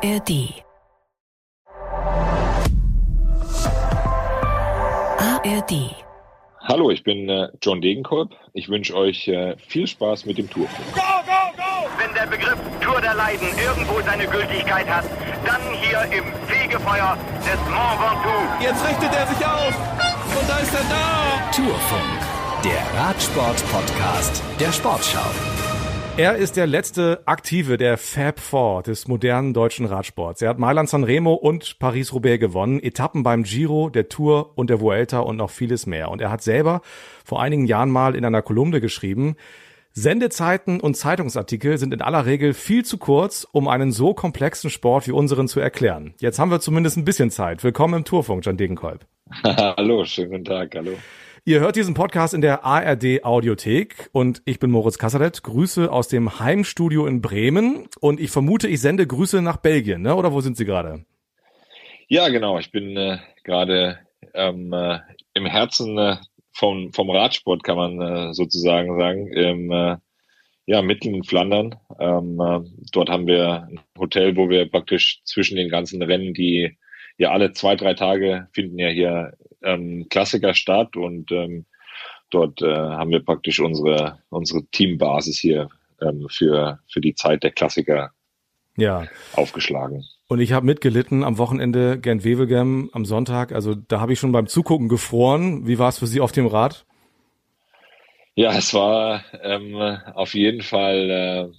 ARD. ARD. Hallo, ich bin äh, John Degenkolb. Ich wünsche euch äh, viel Spaß mit dem Tourfunk. Go, go, go! Wenn der Begriff Tour der Leiden irgendwo seine Gültigkeit hat, dann hier im Fegefeuer des Mont Ventoux. Jetzt richtet er sich auf und da ist er da. Tourfunk, der Radsport-Podcast der Sportschau. Er ist der letzte Aktive der Fab Four des modernen deutschen Radsports. Er hat Mailand Sanremo und Paris-Roubaix gewonnen, Etappen beim Giro, der Tour und der Vuelta und noch vieles mehr. Und er hat selber vor einigen Jahren mal in einer Kolumne geschrieben, Sendezeiten und Zeitungsartikel sind in aller Regel viel zu kurz, um einen so komplexen Sport wie unseren zu erklären. Jetzt haben wir zumindest ein bisschen Zeit. Willkommen im Tourfunk, Jan Degenkolb. hallo, schönen guten Tag, hallo. Ihr hört diesen Podcast in der ARD Audiothek und ich bin Moritz Kassadet. Grüße aus dem Heimstudio in Bremen und ich vermute, ich sende Grüße nach Belgien, ne? oder wo sind Sie gerade? Ja, genau. Ich bin äh, gerade ähm, äh, im Herzen äh, vom, vom Radsport, kann man äh, sozusagen sagen, im äh, ja, mitten in Flandern. Ähm, äh, dort haben wir ein Hotel, wo wir praktisch zwischen den ganzen Rennen, die ja alle zwei, drei Tage finden ja hier ähm, Klassiker statt und ähm, dort äh, haben wir praktisch unsere, unsere Teambasis hier ähm, für, für die Zeit der Klassiker ja. aufgeschlagen. Und ich habe mitgelitten am Wochenende Gent-Wevelgem am Sonntag. Also da habe ich schon beim Zugucken gefroren. Wie war es für Sie auf dem Rad? Ja, es war ähm, auf jeden Fall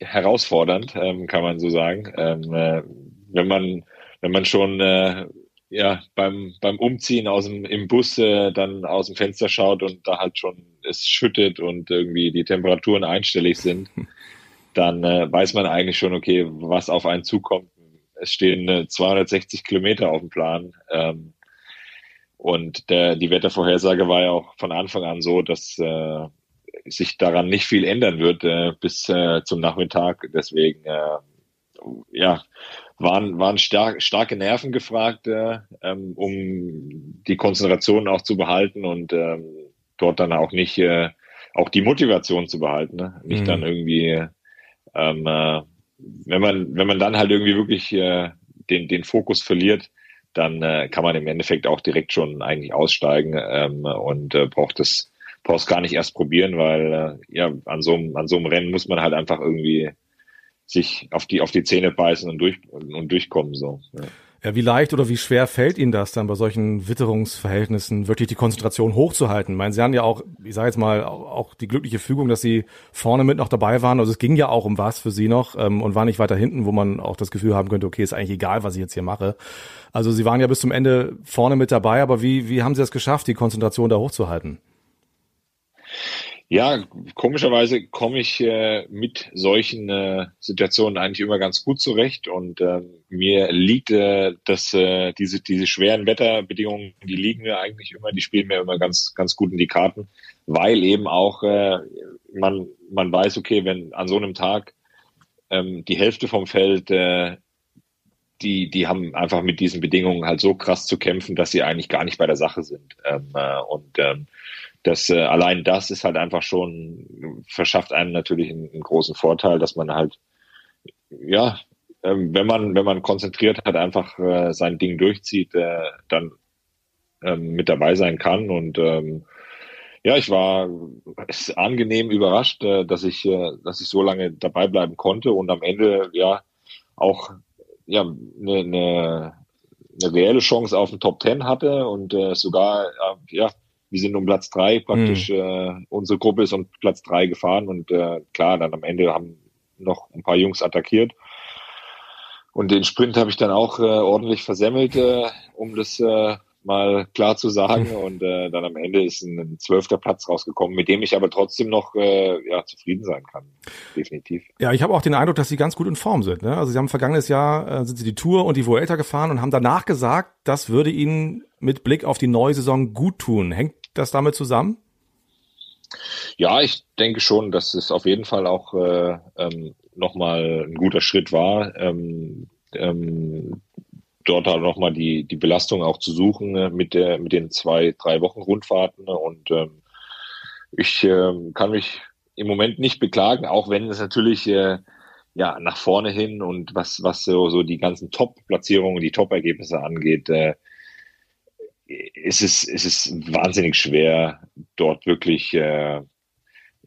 äh, herausfordernd, ähm, kann man so sagen. Ähm, äh, wenn man wenn man schon äh, ja beim beim Umziehen aus dem im Bus äh, dann aus dem Fenster schaut und da halt schon es schüttet und irgendwie die Temperaturen einstellig sind, dann äh, weiß man eigentlich schon, okay, was auf einen zukommt. Es stehen äh, 260 Kilometer auf dem Plan. Ähm, und der, die Wettervorhersage war ja auch von Anfang an so, dass äh, sich daran nicht viel ändern wird äh, bis äh, zum Nachmittag. Deswegen äh, ja, waren, waren stark, starke Nerven gefragt, äh, ähm, um die Konzentration auch zu behalten und ähm, dort dann auch nicht, äh, auch die Motivation zu behalten. Ne? Nicht mhm. dann irgendwie, ähm, äh, wenn man, wenn man dann halt irgendwie wirklich äh, den, den Fokus verliert, dann äh, kann man im Endeffekt auch direkt schon eigentlich aussteigen ähm, und äh, braucht das brauchst gar nicht erst probieren, weil äh, ja an so einem an so einem Rennen muss man halt einfach irgendwie sich auf die, auf die Zähne beißen und, durch, und durchkommen. So. Ja. Ja, wie leicht oder wie schwer fällt Ihnen das dann bei solchen Witterungsverhältnissen wirklich die Konzentration hochzuhalten? Ich meine, Sie haben ja auch, ich sage jetzt mal, auch die glückliche Fügung, dass Sie vorne mit noch dabei waren. Also es ging ja auch um was für Sie noch ähm, und war nicht weiter hinten, wo man auch das Gefühl haben könnte, okay, ist eigentlich egal, was ich jetzt hier mache. Also Sie waren ja bis zum Ende vorne mit dabei, aber wie, wie haben Sie es geschafft, die Konzentration da hochzuhalten? Ja, komischerweise komme ich äh, mit solchen äh, Situationen eigentlich immer ganz gut zurecht und äh, mir liegt äh, das, äh, diese, diese schweren Wetterbedingungen, die liegen mir eigentlich immer, die spielen mir immer ganz, ganz gut in die Karten, weil eben auch äh, man, man weiß, okay, wenn an so einem Tag ähm, die Hälfte vom Feld äh, die, die haben einfach mit diesen Bedingungen halt so krass zu kämpfen, dass sie eigentlich gar nicht bei der Sache sind. Ähm, äh, und ähm, das äh, allein das ist halt einfach schon verschafft einem natürlich einen, einen großen Vorteil, dass man halt ja, ähm, wenn man wenn man konzentriert hat, einfach äh, sein Ding durchzieht, äh, dann ähm, mit dabei sein kann. Und ähm, ja, ich war angenehm überrascht, äh, dass ich äh, dass ich so lange dabei bleiben konnte und am Ende ja auch ja eine, eine, eine reelle Chance auf den Top Ten hatte und äh, sogar ja wir sind um Platz drei praktisch, mhm. äh, unsere Gruppe ist um Platz drei gefahren und äh, klar, dann am Ende haben noch ein paar Jungs attackiert. Und den Sprint habe ich dann auch äh, ordentlich versemmelt, äh, um das äh, mal klar zu sagen. Und äh, dann am Ende ist ein zwölfter Platz rausgekommen, mit dem ich aber trotzdem noch äh, ja, zufrieden sein kann. Definitiv. Ja, ich habe auch den Eindruck, dass Sie ganz gut in Form sind. Ne? Also Sie haben vergangenes Jahr äh, sind Sie die Tour und die Vuelta gefahren und haben danach gesagt, das würde Ihnen mit Blick auf die neue Saison gut tun. Hängt das damit zusammen? Ja, ich denke schon, dass es auf jeden Fall auch äh, ähm, nochmal ein guter Schritt war, ähm, ähm, dort halt nochmal die, die Belastung auch zu suchen ne, mit, der, mit den zwei, drei Wochen Rundfahrten. Und ähm, ich äh, kann mich im Moment nicht beklagen, auch wenn es natürlich äh, ja, nach vorne hin und was, was so, so die ganzen Top-Platzierungen, die Top-Ergebnisse angeht, äh, ist es, ist es wahnsinnig schwer, dort wirklich äh,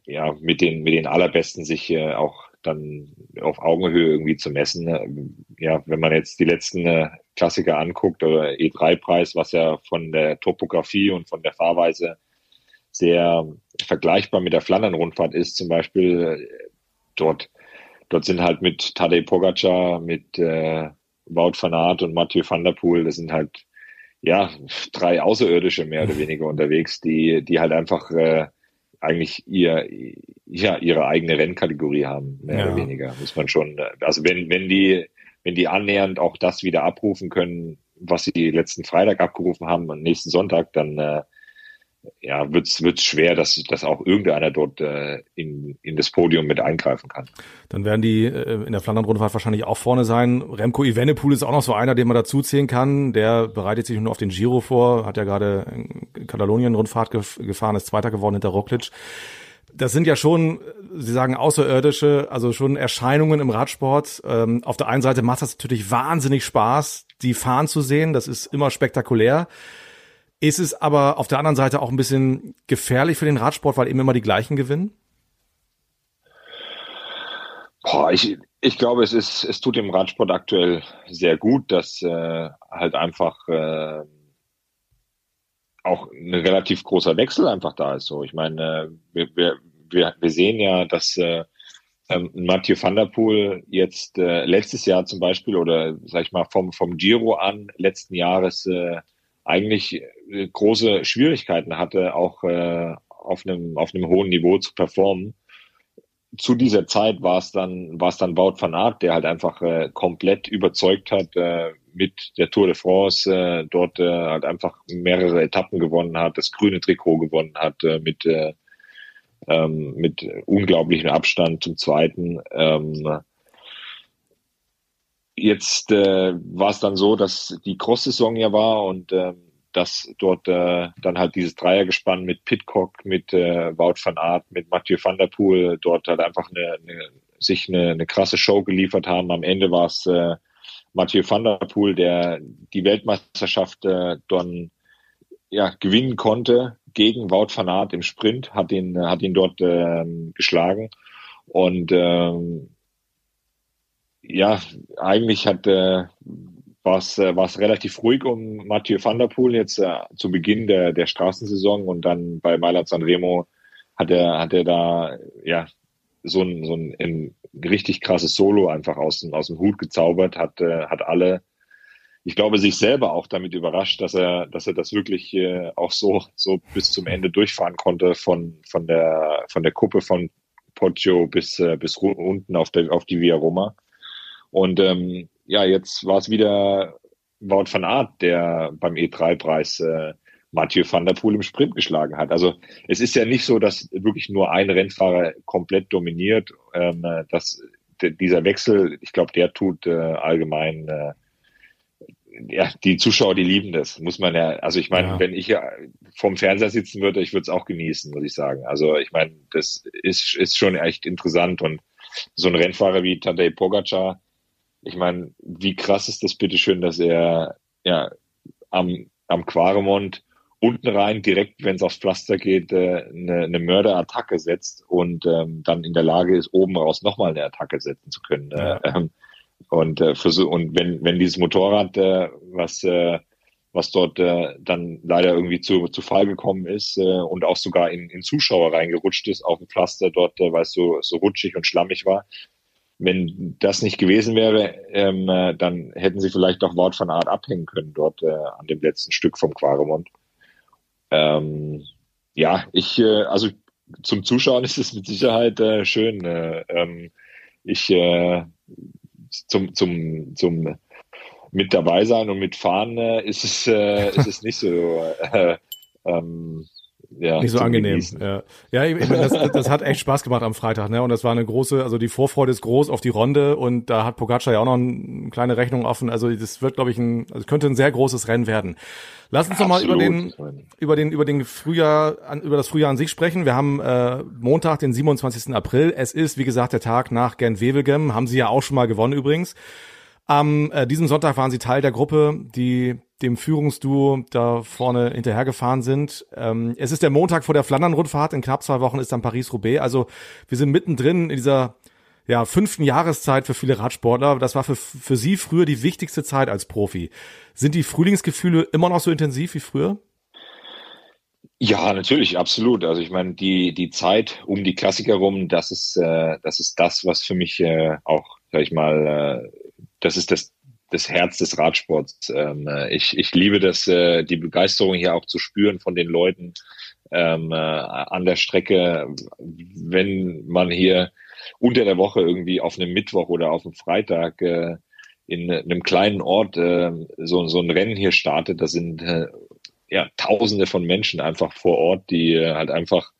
ja, mit den, mit den allerbesten sich äh, auch dann auf Augenhöhe irgendwie zu messen. Ja, wenn man jetzt die letzten äh, Klassiker anguckt oder E3-Preis, was ja von der Topografie und von der Fahrweise sehr vergleichbar mit der Flandern-Rundfahrt ist, zum Beispiel dort, dort sind halt mit Tadej Pogacar, mit äh, Wout van Aert und Mathieu van der Poel, das sind halt ja drei Außerirdische mehr oder weniger unterwegs, die, die halt einfach äh, eigentlich ihr, ja, ihre eigene Rennkategorie haben, mehr ja. oder weniger, muss man schon. Also wenn, wenn die, wenn die annähernd auch das wieder abrufen können, was sie letzten Freitag abgerufen haben und nächsten Sonntag, dann äh, ja, wird es schwer, dass, dass auch irgendeiner dort äh, in, in das Podium mit eingreifen kann. Dann werden die äh, in der Flandern-Rundfahrt wahrscheinlich auch vorne sein. Remco Evenepoel ist auch noch so einer, den man dazuzählen kann. Der bereitet sich nur auf den Giro vor, hat ja gerade Katalonien-Rundfahrt gef gefahren, ist Zweiter geworden hinter Roglic. Das sind ja schon, Sie sagen außerirdische, also schon Erscheinungen im Radsport. Ähm, auf der einen Seite macht das natürlich wahnsinnig Spaß, die fahren zu sehen. Das ist immer spektakulär. Ist es aber auf der anderen Seite auch ein bisschen gefährlich für den Radsport, weil eben immer die gleichen gewinnen? Boah, ich, ich glaube, es ist, es tut dem Radsport aktuell sehr gut, dass äh, halt einfach äh, auch ein relativ großer Wechsel einfach da ist. So, ich meine, äh, wir, wir, wir sehen ja, dass äh, ähm, Mathieu van der Poel jetzt äh, letztes Jahr zum Beispiel oder sag ich mal vom vom Giro an letzten Jahres äh, eigentlich äh, große Schwierigkeiten hatte, auch äh, auf einem auf einem hohen Niveau zu performen. Zu dieser Zeit war es dann war es dann Wout van Aert, der halt einfach äh, komplett überzeugt hat äh, mit der Tour de France, äh, dort äh, halt einfach mehrere Etappen gewonnen hat, das grüne Trikot gewonnen hat äh, mit äh, ähm, mit unglaublichem Abstand zum zweiten. Ähm, Jetzt äh, war es dann so, dass die Cross-Saison ja war und äh, dass dort äh, dann halt dieses Dreiergespann mit Pitcock, mit äh, Wout van Aert, mit Mathieu van der Poel dort halt einfach eine, eine, sich eine, eine krasse Show geliefert haben. Am Ende war es äh, Mathieu van der Poel, der die Weltmeisterschaft äh, dann ja, gewinnen konnte gegen Wout van Aert im Sprint, hat ihn, hat ihn dort äh, geschlagen. Und ähm, ja, eigentlich hat äh, war es äh, relativ ruhig um Mathieu van der Poel jetzt äh, zu Beginn der, der Straßensaison und dann bei Mailand Sanremo hat er, hat er da ja so ein, so ein, ein richtig krasses Solo einfach aus dem, aus dem Hut gezaubert, hat, äh, hat alle, ich glaube, sich selber auch damit überrascht, dass er, dass er das wirklich äh, auch so, so bis zum Ende durchfahren konnte von, von der, von der Kuppe von Poggio bis, äh, bis unten auf der, auf die Via Roma. Und ähm, ja, jetzt war es wieder Wout van Aert, der beim E3-Preis äh, Mathieu van der Poel im Sprint geschlagen hat. Also es ist ja nicht so, dass wirklich nur ein Rennfahrer komplett dominiert. Ähm, dass dieser Wechsel, ich glaube, der tut äh, allgemein äh, ja, die Zuschauer, die lieben das, muss man ja, also ich meine, ja. wenn ich ja vorm Fernseher sitzen würde, ich würde es auch genießen, muss ich sagen. Also ich meine, das ist, ist schon echt interessant und so ein Rennfahrer wie Tadej Pogacar, ich meine, wie krass ist das bitteschön, dass er ja am, am Quaremont unten rein, direkt, wenn es aufs Pflaster geht, äh, eine, eine Mörderattacke setzt und ähm, dann in der Lage ist, oben raus nochmal eine Attacke setzen zu können. Ja. Äh, ähm, und äh, versuch, und wenn, wenn dieses Motorrad, äh, was äh, was dort äh, dann leider irgendwie zu, zu Fall gekommen ist äh, und auch sogar in, in Zuschauer reingerutscht ist auf dem Pflaster dort, äh, weil es so, so rutschig und schlammig war, wenn das nicht gewesen wäre, ähm, äh, dann hätten sie vielleicht auch Wort von Art abhängen können dort äh, an dem letzten Stück vom Quaremont. Ähm, ja, ich, äh, also zum Zuschauen ist es mit Sicherheit äh, schön. Äh, ähm, ich äh, zum, zum, zum mit dabei sein und mitfahren äh, ist es, äh, ist es nicht so. Äh, ähm, ja, nicht so angenehm. Ja, ja ich, das, das hat echt Spaß gemacht am Freitag, ne? Und das war eine große, also die Vorfreude ist groß auf die Runde und da hat Pogacar ja auch noch eine kleine Rechnung offen. Also das wird, glaube ich, ein, also könnte ein sehr großes Rennen werden. Lass uns doch mal über den, über den, über den Frühjahr, über das Frühjahr an sich sprechen. Wir haben äh, Montag, den 27. April. Es ist, wie gesagt, der Tag nach Gent-Wevelgem. Haben Sie ja auch schon mal gewonnen übrigens. Am äh, diesem Sonntag waren Sie Teil der Gruppe, die dem Führungsduo da vorne hinterhergefahren sind. Ähm, es ist der Montag vor der Flandern-Rundfahrt. In knapp zwei Wochen ist dann Paris-Roubaix. Also wir sind mittendrin in dieser ja, fünften Jahreszeit für viele Radsportler. Das war für, für Sie früher die wichtigste Zeit als Profi. Sind die Frühlingsgefühle immer noch so intensiv wie früher? Ja, natürlich, absolut. Also ich meine, die, die Zeit um die Klassiker rum, das ist, äh, das ist das, was für mich äh, auch, sag ich mal, äh, das ist das, das Herz des Radsports. Ähm, äh, ich, ich liebe das, äh, die Begeisterung hier auch zu spüren von den Leuten ähm, äh, an der Strecke, wenn man hier unter der Woche irgendwie auf einem Mittwoch oder auf einem Freitag äh, in einem kleinen Ort äh, so, so ein Rennen hier startet, da sind äh, ja Tausende von Menschen einfach vor Ort, die äh, halt einfach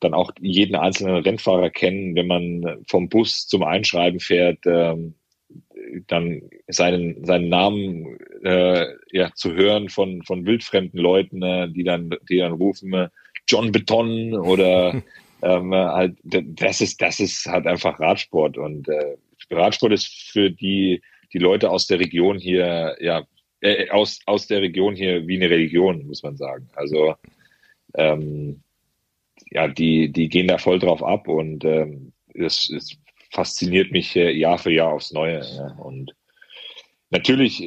dann auch jeden einzelnen Rennfahrer kennen, wenn man vom Bus zum Einschreiben fährt, äh, dann seinen seinen Namen äh, ja zu hören von von wildfremden Leuten, äh, die dann die dann rufen äh, John Beton oder ähm, halt, das ist, das ist halt einfach Radsport und äh, Radsport ist für die, die Leute aus der Region hier, ja, äh, aus, aus der Region hier wie eine Religion, muss man sagen. Also, ähm, ja, die, die gehen da voll drauf ab und ähm, das, das fasziniert mich Jahr für Jahr aufs Neue. Und Natürlich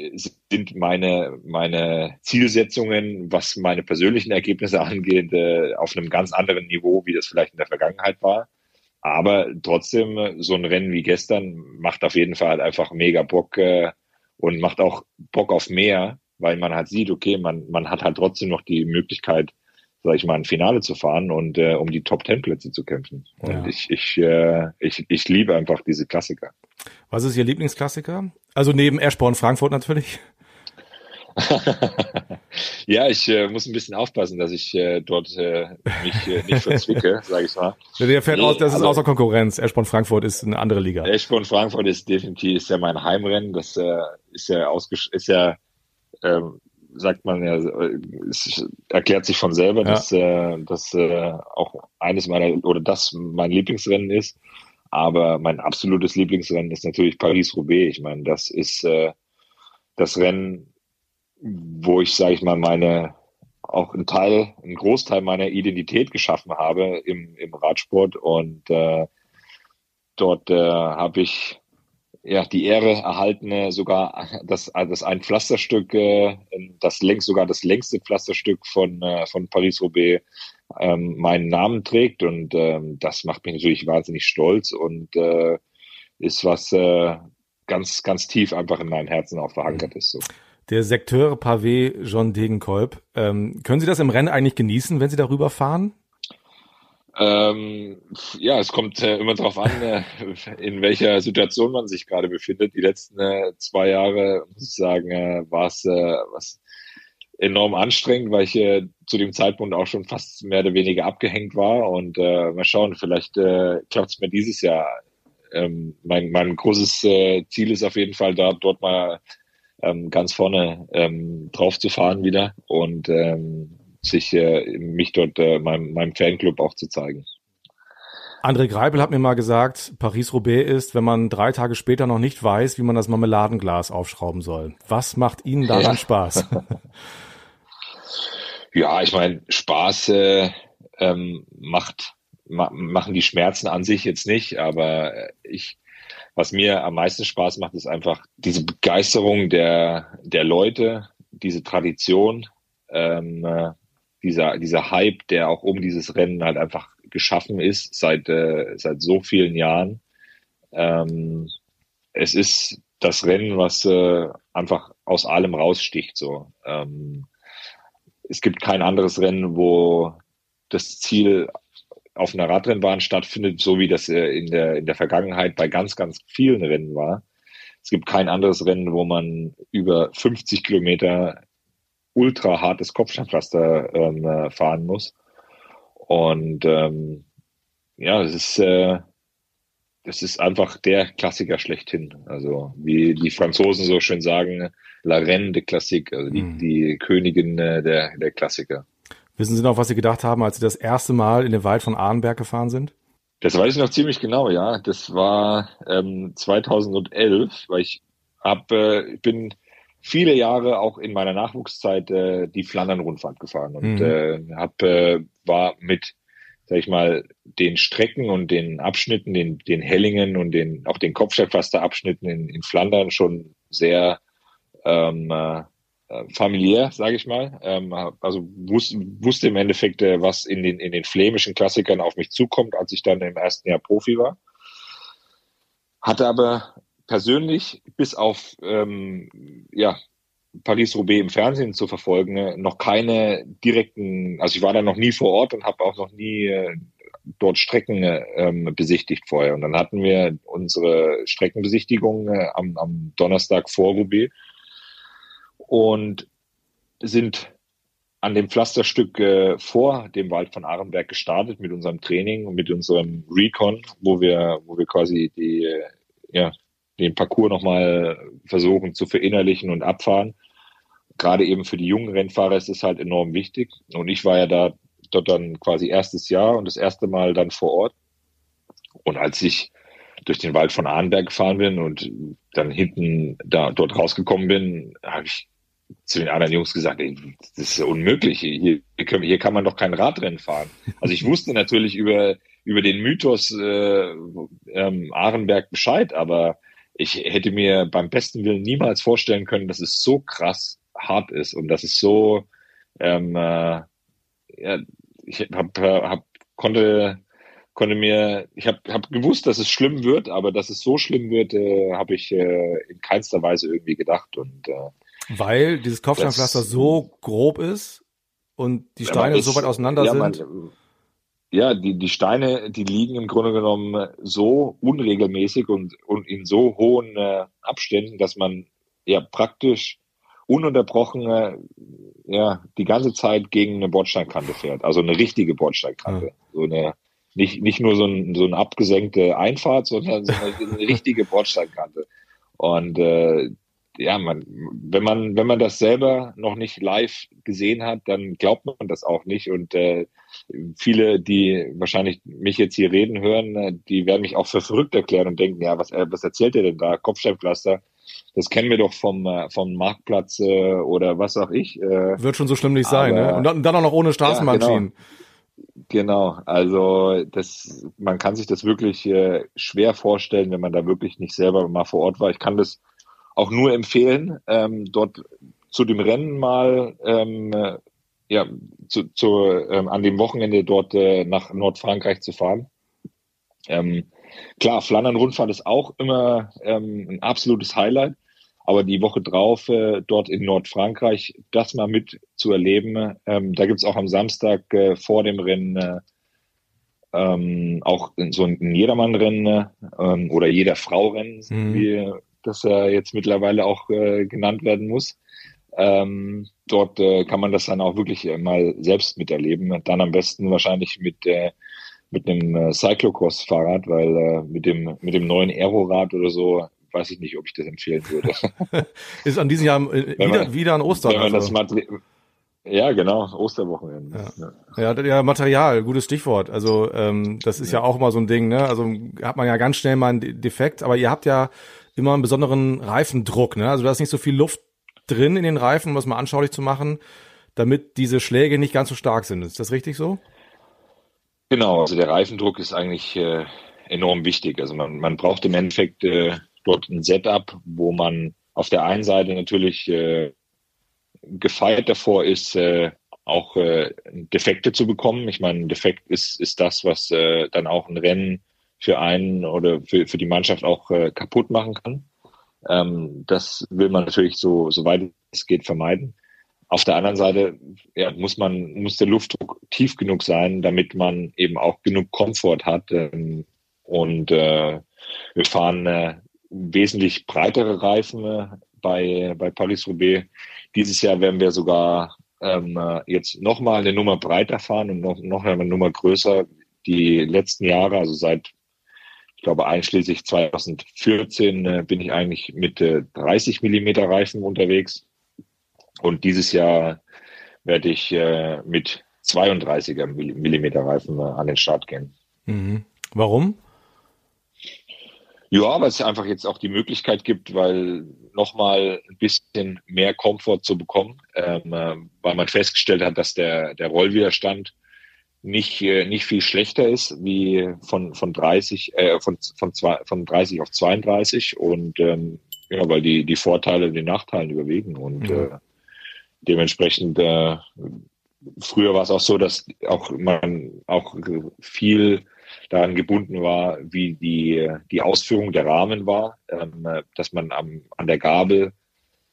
sind meine, meine Zielsetzungen, was meine persönlichen Ergebnisse angeht, äh, auf einem ganz anderen Niveau, wie das vielleicht in der Vergangenheit war. Aber trotzdem, so ein Rennen wie gestern macht auf jeden Fall einfach mega Bock äh, und macht auch Bock auf mehr, weil man halt sieht, okay, man, man hat halt trotzdem noch die Möglichkeit, sag ich mal, ein Finale zu fahren und äh, um die Top Ten Plätze zu kämpfen. Und ja. ich, ich, äh, ich, ich liebe einfach diese Klassiker. Was ist Ihr Lieblingsklassiker? Also neben Eschborn Frankfurt natürlich. ja, ich äh, muss ein bisschen aufpassen, dass ich äh, dort äh, mich äh, nicht verzwicke, sage ich mal. Der fährt nee, aus, das also, ist außer Konkurrenz. Eschborn Frankfurt ist eine andere Liga. Eschborn Frankfurt ist definitiv ist ja mein Heimrennen. Das äh, ist ja ausgesch ist ja ähm, sagt man ja, es erklärt sich von selber, ja. dass äh, das äh, auch eines meiner oder das mein Lieblingsrennen ist. Aber mein absolutes Lieblingsrennen ist natürlich Paris-Roubaix. Ich meine, das ist äh, das Rennen, wo ich, sage ich mal, meine auch einen Teil, einen Großteil meiner Identität geschaffen habe im, im Radsport und äh, dort äh, habe ich ja die Ehre erhalten, sogar das, das ein Pflasterstück, äh, das längst sogar das längste Pflasterstück von äh, von Paris Roubaix ähm, meinen Namen trägt und ähm, das macht mich natürlich wahnsinnig stolz und äh, ist was äh, ganz, ganz tief einfach in meinem Herzen auch verankert ist. So. Der Sekteur Pavé John Degenkolb. Ähm, können Sie das im Rennen eigentlich genießen, wenn Sie darüber fahren? Ähm, ja, es kommt äh, immer darauf an, äh, in welcher Situation man sich gerade befindet. Die letzten äh, zwei Jahre, muss ich sagen, äh, war es äh, was enorm anstrengend, weil ich äh, zu dem Zeitpunkt auch schon fast mehr oder weniger abgehängt war. Und mal schauen, vielleicht klappt es mir dieses Jahr. Ähm, mein, mein großes Ziel ist auf jeden Fall, da dort mal ähm, ganz vorne ähm, drauf zu fahren wieder und ähm, sich äh, mich dort äh, meinem, meinem Fanclub auch zu zeigen. André Greipel hat mir mal gesagt, Paris-Roubaix ist, wenn man drei Tage später noch nicht weiß, wie man das Marmeladenglas aufschrauben soll. Was macht Ihnen daran ja. Spaß? Ja, ich meine, Spaß äh, ähm, macht ma machen die Schmerzen an sich jetzt nicht, aber ich, was mir am meisten Spaß macht, ist einfach diese Begeisterung der der Leute, diese Tradition, ähm, äh, dieser dieser Hype, der auch um dieses Rennen halt einfach geschaffen ist seit äh, seit so vielen Jahren. Ähm, es ist das Rennen, was äh, einfach aus allem raussticht so. Ähm, es gibt kein anderes Rennen, wo das Ziel auf einer Radrennbahn stattfindet, so wie das äh, in der, in der Vergangenheit bei ganz, ganz vielen Rennen war. Es gibt kein anderes Rennen, wo man über 50 Kilometer ultra hartes Kopfsteinpflaster ähm, äh, fahren muss. Und ähm, ja, es ist, äh, das ist einfach der Klassiker schlechthin. Also wie die Franzosen so schön sagen, La Reine de Classique, also die, mhm. die Königin äh, der, der Klassiker. Wissen Sie noch, was Sie gedacht haben, als Sie das erste Mal in den Wald von Arnberg gefahren sind? Das weiß ich noch ziemlich genau, ja. Das war ähm, 2011, weil ich hab, äh, ich bin viele Jahre auch in meiner Nachwuchszeit äh, die Flandern-Rundfahrt gefahren und mhm. äh, hab, äh, war mit, sag ich mal, den Strecken und den Abschnitten, den, den Hellingen und den auch den Kopfsteinpflaster-Abschnitten in, in Flandern schon sehr ähm, äh, familiär, sage ich mal. Ähm, also wusste, wusste im Endeffekt, äh, was in den, in den flämischen Klassikern auf mich zukommt, als ich dann im ersten Jahr Profi war. Hatte aber persönlich bis auf ähm, ja, Paris-Roubaix im Fernsehen zu verfolgen, noch keine direkten, also ich war da noch nie vor Ort und habe auch noch nie äh, dort Strecken ähm, besichtigt vorher. Und dann hatten wir unsere Streckenbesichtigung äh, am, am Donnerstag vor Roubaix und sind an dem Pflasterstück äh, vor dem Wald von Arenberg gestartet mit unserem Training und mit unserem Recon, wo wir, wo wir quasi die, äh, ja, den Parcours nochmal versuchen zu verinnerlichen und abfahren. Gerade eben für die jungen Rennfahrer ist es halt enorm wichtig. Und ich war ja da dort dann quasi erstes Jahr und das erste Mal dann vor Ort. Und als ich durch den Wald von Arenberg gefahren bin und dann hinten da dort rausgekommen bin, habe ich zu den anderen Jungs gesagt, ey, das ist unmöglich. Hier, hier kann man doch kein Radrennen fahren. Also ich wusste natürlich über, über den Mythos äh, ähm, Ahrenberg Bescheid, aber ich hätte mir beim besten Willen niemals vorstellen können, dass es so krass hart ist und dass es so ähm, äh, ja, ich hab, hab, konnte konnte mir, ich habe hab gewusst, dass es schlimm wird, aber dass es so schlimm wird, äh, habe ich äh, in keinster Weise irgendwie gedacht und äh, weil dieses Kopfsteinpflaster so grob ist und die Steine ist, so weit auseinander ja, sind. Man, ja, die, die Steine, die liegen im Grunde genommen so unregelmäßig und, und in so hohen äh, Abständen, dass man ja praktisch ununterbrochen äh, ja, die ganze Zeit gegen eine Bordsteinkante fährt. Also eine richtige Bordsteinkante. So eine, nicht, nicht nur so, ein, so eine abgesenkte Einfahrt, sondern so eine, eine richtige Bordsteinkante. Und äh, ja, man, wenn man, wenn man das selber noch nicht live gesehen hat, dann glaubt man das auch nicht. Und äh, viele, die wahrscheinlich mich jetzt hier reden hören, äh, die werden mich auch für verrückt erklären und denken, ja, was, äh, was erzählt ihr denn da? Kopfsteinpflaster, das kennen wir doch vom, äh, vom Marktplatz äh, oder was auch ich. Äh, Wird schon so schlimm nicht sein, ne? Und dann, dann auch noch ohne Straßenbahnschienen. Ja, genau. Genau, also das, man kann sich das wirklich äh, schwer vorstellen, wenn man da wirklich nicht selber mal vor Ort war. Ich kann das auch nur empfehlen, ähm, dort zu dem Rennen mal ähm, äh, ja, zu, zu, ähm, an dem Wochenende dort äh, nach Nordfrankreich zu fahren. Ähm, klar, Flandern-Rundfahrt ist auch immer ähm, ein absolutes Highlight, aber die Woche drauf äh, dort in Nordfrankreich, das mal mit zu erleben, ähm, da gibt's auch am Samstag äh, vor dem Rennen äh, ähm, auch so ein Jedermann-Rennen ähm, oder jeder Frau-Rennen, mhm. wie das er jetzt mittlerweile auch äh, genannt werden muss. Ähm, dort äh, kann man das dann auch wirklich äh, mal selbst miterleben. Dann am besten wahrscheinlich mit, äh, mit einem äh, Cyclocross-Fahrrad, weil äh, mit, dem, mit dem neuen Aerorad oder so weiß ich nicht, ob ich das empfehlen würde. Ist an diesem Jahr äh, wieder, man, wieder an Ostern. Wenn man also. das ja, genau, Osterwochenende. Ja. Ja. ja, Material, gutes Stichwort. Also ähm, das ist ja. ja auch mal so ein Ding, ne? Also hat man ja ganz schnell mal einen Defekt, aber ihr habt ja immer einen besonderen Reifendruck. Ne? Also da ist nicht so viel Luft drin in den Reifen, um das mal anschaulich zu machen, damit diese Schläge nicht ganz so stark sind. Ist das richtig so? Genau, also der Reifendruck ist eigentlich äh, enorm wichtig. Also man, man braucht im Endeffekt äh, dort ein Setup, wo man auf der einen Seite natürlich äh, gefeit davor ist, äh, auch äh, Defekte zu bekommen. Ich meine, Defekt ist, ist das, was äh, dann auch ein Rennen für einen oder für, für die Mannschaft auch äh, kaputt machen kann. Ähm, das will man natürlich so, so weit es geht vermeiden. Auf der anderen Seite ja, muss man, muss der Luftdruck tief genug sein, damit man eben auch genug Komfort hat. Ähm, und äh, wir fahren äh, wesentlich breitere Reifen äh, bei, bei Paris-Roubaix. Dieses Jahr werden wir sogar ähm, äh, jetzt nochmal eine Nummer breiter fahren und noch, noch eine Nummer größer. Die letzten Jahre, also seit, glaube, einschließlich 2014 äh, bin ich eigentlich mit äh, 30 Millimeter Reifen unterwegs. Und dieses Jahr werde ich äh, mit 32er Millimeter Reifen äh, an den Start gehen. Mhm. Warum? Ja, weil es einfach jetzt auch die Möglichkeit gibt, weil nochmal ein bisschen mehr Komfort zu bekommen, ähm, äh, weil man festgestellt hat, dass der, der Rollwiderstand nicht, äh, nicht viel schlechter ist wie von, von 30, äh, von, von, zwei, von 30 auf 32 und ähm, ja, weil die, die Vorteile den Nachteilen überwiegen und mhm. äh, dementsprechend äh, früher war es auch so, dass auch man auch viel daran gebunden war, wie die, die Ausführung der Rahmen war, ähm, dass man am, an der Gabel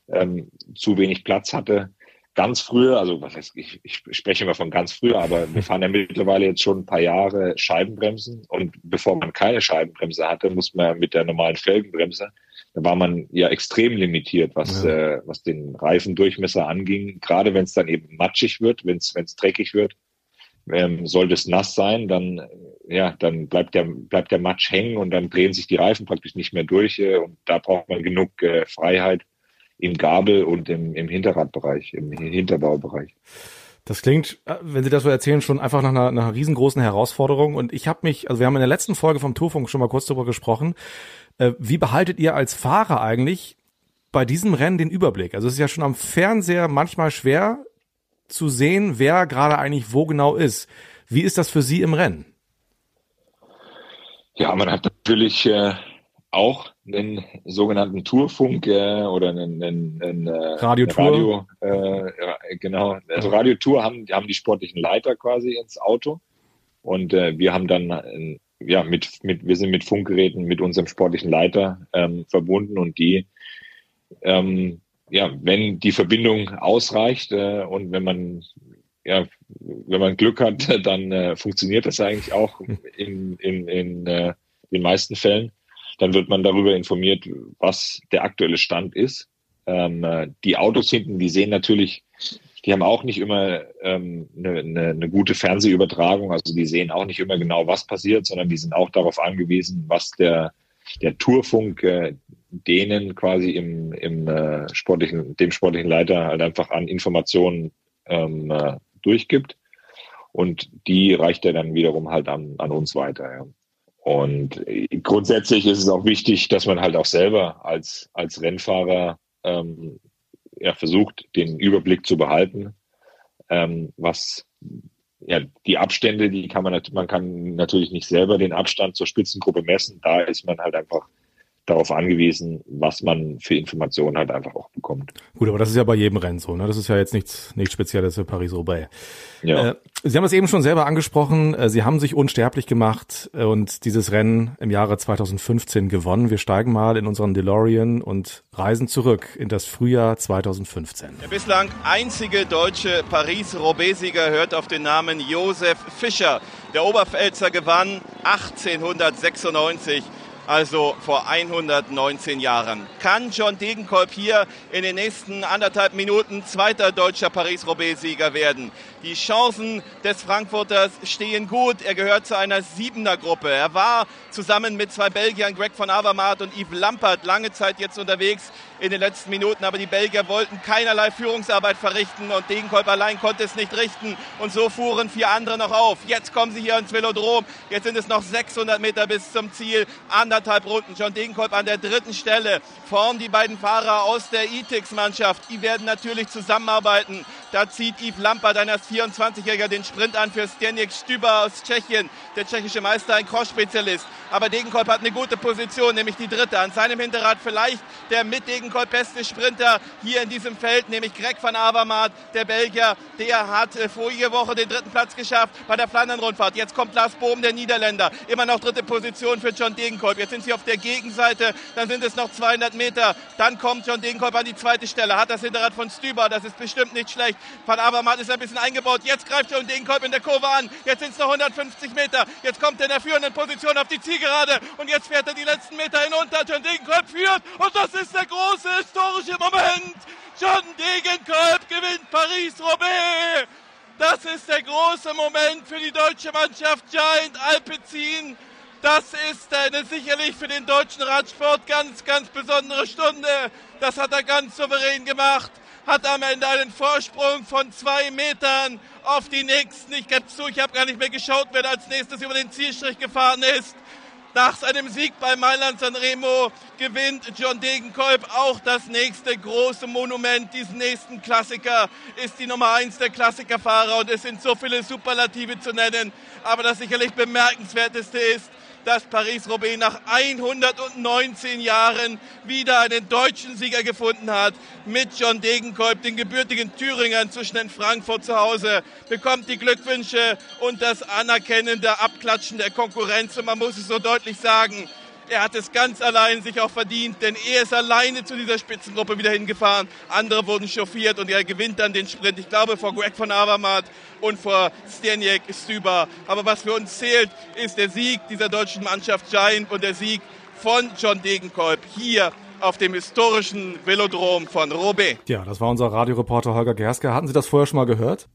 ähm, zu wenig Platz hatte. Ganz früher, also was heißt, ich, ich spreche immer von ganz früher, aber wir fahren ja mittlerweile jetzt schon ein paar Jahre Scheibenbremsen und bevor man keine Scheibenbremse hatte, musste man mit der normalen Felgenbremse, da war man ja extrem limitiert, was, ja. äh, was den Reifendurchmesser anging, gerade wenn es dann eben matschig wird, wenn es dreckig wird ähm, sollte es nass sein, dann, ja, dann bleibt der, bleibt der Matsch hängen und dann drehen sich die Reifen praktisch nicht mehr durch. Äh, und da braucht man genug äh, Freiheit im Gabel und im, im Hinterradbereich, im Hinterbaubereich. Das klingt, äh, wenn Sie das so erzählen, schon einfach nach einer, nach einer riesengroßen Herausforderung. Und ich habe mich, also wir haben in der letzten Folge vom Tourfunk schon mal kurz darüber gesprochen. Äh, wie behaltet ihr als Fahrer eigentlich bei diesem Rennen den Überblick? Also es ist ja schon am Fernseher manchmal schwer, zu sehen, wer gerade eigentlich wo genau ist. Wie ist das für Sie im Rennen? Ja, man hat natürlich äh, auch einen sogenannten Tourfunk äh, oder einen, einen, einen äh, Radiotour. Radio, äh, genau. Also Radiotour haben, haben die sportlichen Leiter quasi ins Auto und äh, wir haben dann äh, ja mit mit wir sind mit Funkgeräten mit unserem sportlichen Leiter ähm, verbunden und die ähm, ja, wenn die Verbindung ausreicht äh, und wenn man ja, wenn man Glück hat, dann äh, funktioniert das eigentlich auch in, in, in äh, den meisten Fällen. Dann wird man darüber informiert, was der aktuelle Stand ist. Ähm, äh, die Autos hinten, die sehen natürlich, die haben auch nicht immer ähm, eine, eine gute Fernsehübertragung. Also die sehen auch nicht immer genau, was passiert, sondern die sind auch darauf angewiesen, was der, der Tourfunk äh, denen quasi im, im äh, sportlichen, dem sportlichen Leiter halt einfach an Informationen ähm, äh, durchgibt. Und die reicht er dann wiederum halt an, an uns weiter. Ja. Und äh, grundsätzlich ist es auch wichtig, dass man halt auch selber als, als Rennfahrer ähm, ja, versucht, den Überblick zu behalten, ähm, was ja, die Abstände, die kann man, man kann natürlich nicht selber den Abstand zur Spitzengruppe messen. Da ist man halt einfach darauf angewiesen, was man für Informationen halt einfach auch bekommt. Gut, aber das ist ja bei jedem Rennen so, ne? Das ist ja jetzt nichts, nichts Spezielles für Paris-Roubaix. Ja. Äh, Sie haben es eben schon selber angesprochen. Äh, Sie haben sich unsterblich gemacht äh, und dieses Rennen im Jahre 2015 gewonnen. Wir steigen mal in unseren DeLorean und reisen zurück in das Frühjahr 2015. Der bislang einzige deutsche Paris-Roubaix-Sieger hört auf den Namen Josef Fischer. Der Oberpfälzer gewann 1896 also vor 119 Jahren. Kann John Degenkolb hier in den nächsten anderthalb Minuten zweiter deutscher Paris-Roubaix-Sieger werden? Die Chancen des Frankfurters stehen gut. Er gehört zu einer Siebener Gruppe. Er war zusammen mit zwei Belgiern, Greg von Avermaet und Yves Lampert, lange Zeit jetzt unterwegs in den letzten Minuten. Aber die Belgier wollten keinerlei Führungsarbeit verrichten und Degenkolb allein konnte es nicht richten. Und so fuhren vier andere noch auf. Jetzt kommen sie hier ins Velodrom. Jetzt sind es noch 600 Meter bis zum Ziel. Anderthalb Runden. John Degenkolb an der dritten Stelle. Vorn die beiden Fahrer aus der ITIX-Mannschaft. Die werden natürlich zusammenarbeiten. Da zieht Yves Lampert, ein erst 24-Jähriger, den Sprint an für Stjanik Stüber aus Tschechien, der tschechische Meister, ein Cross-Spezialist. Aber Degenkolb hat eine gute Position, nämlich die dritte. An seinem Hinterrad vielleicht der mit Degenkolb beste Sprinter hier in diesem Feld, nämlich Greg van Avermaet, der Belgier. Der hat äh, vorige Woche den dritten Platz geschafft bei der Flandern-Rundfahrt. Jetzt kommt Lars Bohm, der Niederländer. Immer noch dritte Position für John Degenkolb. Jetzt sind sie auf der Gegenseite. Dann sind es noch 200 Meter. Dann kommt John Degenkolb an die zweite Stelle. Hat das Hinterrad von Stüber. Das ist bestimmt nicht schlecht. Van Avermaet ist ein bisschen eingebaut. Jetzt greift John Degenkolb in der Kurve an. Jetzt sind es noch 150 Meter. Jetzt kommt er in der führenden Position auf die Zielgerade. Und jetzt fährt er die letzten Meter hinunter. John Degenkolb führt. Und das ist der große historische Moment. John Degenkolb gewinnt Paris-Roubaix. Das ist der große Moment für die deutsche Mannschaft Giant Alpecin. Das ist eine sicherlich für den deutschen Radsport ganz, ganz besondere Stunde. Das hat er ganz souverän gemacht. Hat am Ende einen Vorsprung von zwei Metern auf die nächsten. Ich gebe zu, ich habe gar nicht mehr geschaut, wer als nächstes über den Zielstrich gefahren ist. Nach seinem Sieg bei Mailand Sanremo gewinnt John Degenkolb auch das nächste große Monument, diesen nächsten Klassiker, ist die Nummer eins der Klassikerfahrer und es sind so viele Superlative zu nennen. Aber das sicherlich bemerkenswerteste ist, dass Paris-Roubaix nach 119 Jahren wieder einen deutschen Sieger gefunden hat. Mit John Degenkolb, den gebürtigen Thüringern zwischen in Frankfurt zu Hause, bekommt die Glückwünsche und das anerkennende Abklatschen der Konkurrenz. Und man muss es so deutlich sagen, er hat es ganz allein sich auch verdient, denn er ist alleine zu dieser Spitzengruppe wieder hingefahren. Andere wurden chauffiert und er gewinnt dann den Sprint. Ich glaube vor Greg von Avermaet und vor Steniek Stüber. Aber was für uns zählt, ist der Sieg dieser deutschen Mannschaft Giant und der Sieg von John Degenkolb hier auf dem historischen Velodrom von Roubaix. Ja, das war unser Radioreporter Holger Gerske. Hatten Sie das vorher schon mal gehört?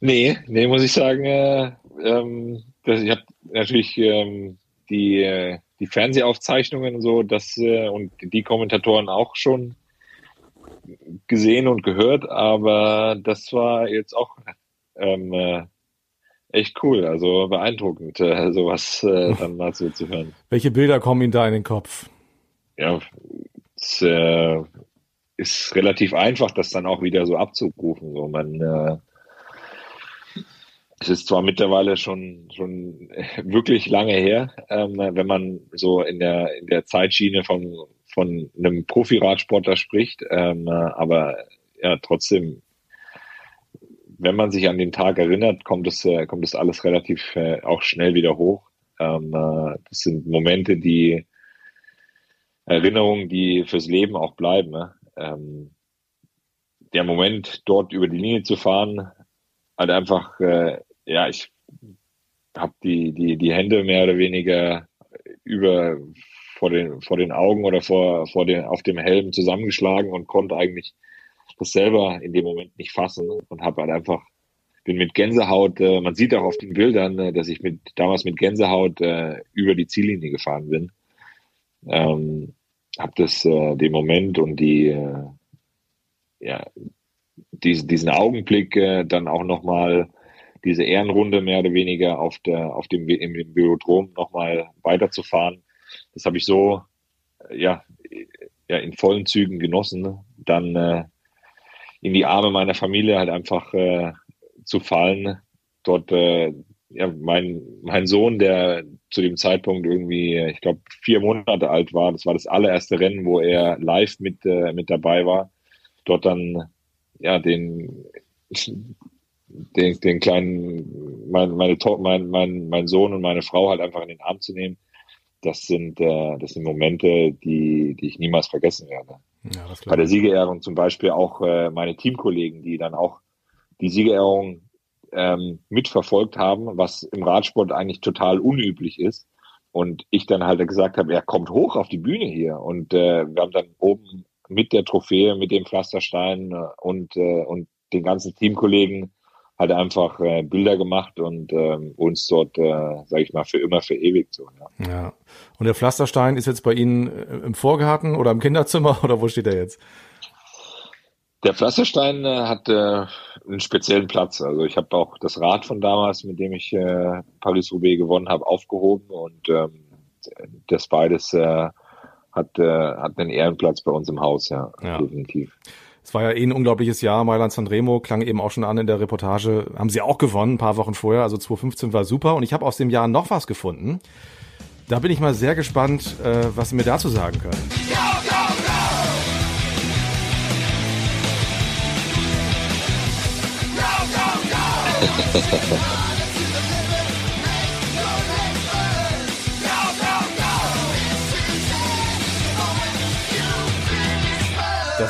Nee, nee, muss ich sagen. Äh, ähm, das, ich habe natürlich ähm, die äh, die Fernsehaufzeichnungen so, dass äh, und die Kommentatoren auch schon gesehen und gehört, aber das war jetzt auch ähm, äh, echt cool, also beeindruckend, äh, sowas äh, dann mal so zu hören. Welche Bilder kommen Ihnen da in den Kopf? Ja, es äh, ist relativ einfach, das dann auch wieder so abzurufen. So man äh, es ist zwar mittlerweile schon, schon wirklich lange her, ähm, wenn man so in der, in der Zeitschiene von, von einem Profi-Radsportler spricht, ähm, aber ja, trotzdem, wenn man sich an den Tag erinnert, kommt es, äh, kommt es alles relativ äh, auch schnell wieder hoch. Ähm, äh, das sind Momente, die Erinnerungen, die fürs Leben auch bleiben. Ne? Ähm, der Moment, dort über die Linie zu fahren, halt einfach äh, ja, ich habe die, die, die Hände mehr oder weniger über vor den, vor den Augen oder vor, vor den, auf dem Helm zusammengeschlagen und konnte eigentlich das selber in dem Moment nicht fassen und habe halt einfach, bin mit Gänsehaut, äh, man sieht auch auf den Bildern, äh, dass ich mit damals mit Gänsehaut äh, über die Ziellinie gefahren bin. Ähm, habe das, äh, den Moment und die, äh, ja, diesen, diesen Augenblick äh, dann auch nochmal diese Ehrenrunde mehr oder weniger auf der, auf dem, im Velodrom nochmal weiterzufahren. Das habe ich so, äh, ja, ja, in vollen Zügen genossen. Dann äh, in die Arme meiner Familie halt einfach äh, zu fallen. Dort, äh, ja, mein, mein Sohn, der zu dem Zeitpunkt irgendwie, ich glaube, vier Monate alt war, das war das allererste Rennen, wo er live mit, äh, mit dabei war. Dort dann, ja, den den, den kleinen, mein, meine, mein, mein, mein Sohn und meine Frau halt einfach in den Arm zu nehmen, das sind, äh, das sind Momente, die, die ich niemals vergessen werde. Ja, Bei der Siegerehrung zum Beispiel auch äh, meine Teamkollegen, die dann auch die Siegerehrung ähm, mitverfolgt haben, was im Radsport eigentlich total unüblich ist. Und ich dann halt gesagt habe, er kommt hoch auf die Bühne hier. Und äh, wir haben dann oben mit der Trophäe, mit dem Pflasterstein äh, und, äh, und den ganzen Teamkollegen halt einfach äh, Bilder gemacht und ähm, uns dort, äh, sage ich mal, für immer verewigt. So, ja. ja. Und der Pflasterstein ist jetzt bei Ihnen äh, im Vorgarten oder im Kinderzimmer oder wo steht er jetzt? Der Pflasterstein äh, hat äh, einen speziellen Platz. Also ich habe auch das Rad von damals, mit dem ich äh, Paris-Roubaix gewonnen habe, aufgehoben und ähm, das beides äh, hat, äh, hat einen Ehrenplatz bei uns im Haus, ja, ja. definitiv. Es war ja eh ein unglaubliches Jahr. Mailand Sanremo klang eben auch schon an in der Reportage. Haben sie auch gewonnen, ein paar Wochen vorher. Also 2015 war super. Und ich habe aus dem Jahr noch was gefunden. Da bin ich mal sehr gespannt, äh, was Sie mir dazu sagen können. Go, go, go! Go, go, go!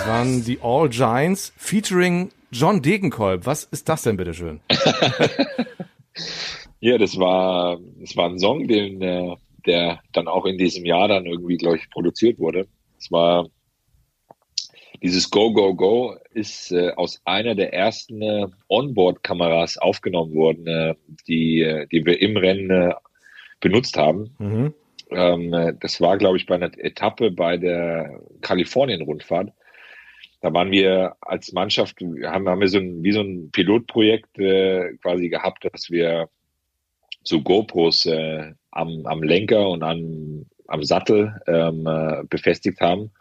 Das waren die All Giants featuring John Degenkolb. Was ist das denn, bitteschön? ja, das war, das war ein Song, den, äh, der dann auch in diesem Jahr dann irgendwie, glaube ich, produziert wurde. Es war, dieses Go, Go, Go ist äh, aus einer der ersten äh, Onboard-Kameras aufgenommen worden, äh, die, äh, die wir im Rennen äh, benutzt haben. Mhm. Ähm, äh, das war, glaube ich, bei einer Etappe bei der Kalifornien-Rundfahrt. Da waren wir als Mannschaft, haben, haben wir so ein, wie so ein Pilotprojekt äh, quasi gehabt, dass wir so GoPros äh, am, am Lenker und am, am Sattel ähm, äh, befestigt haben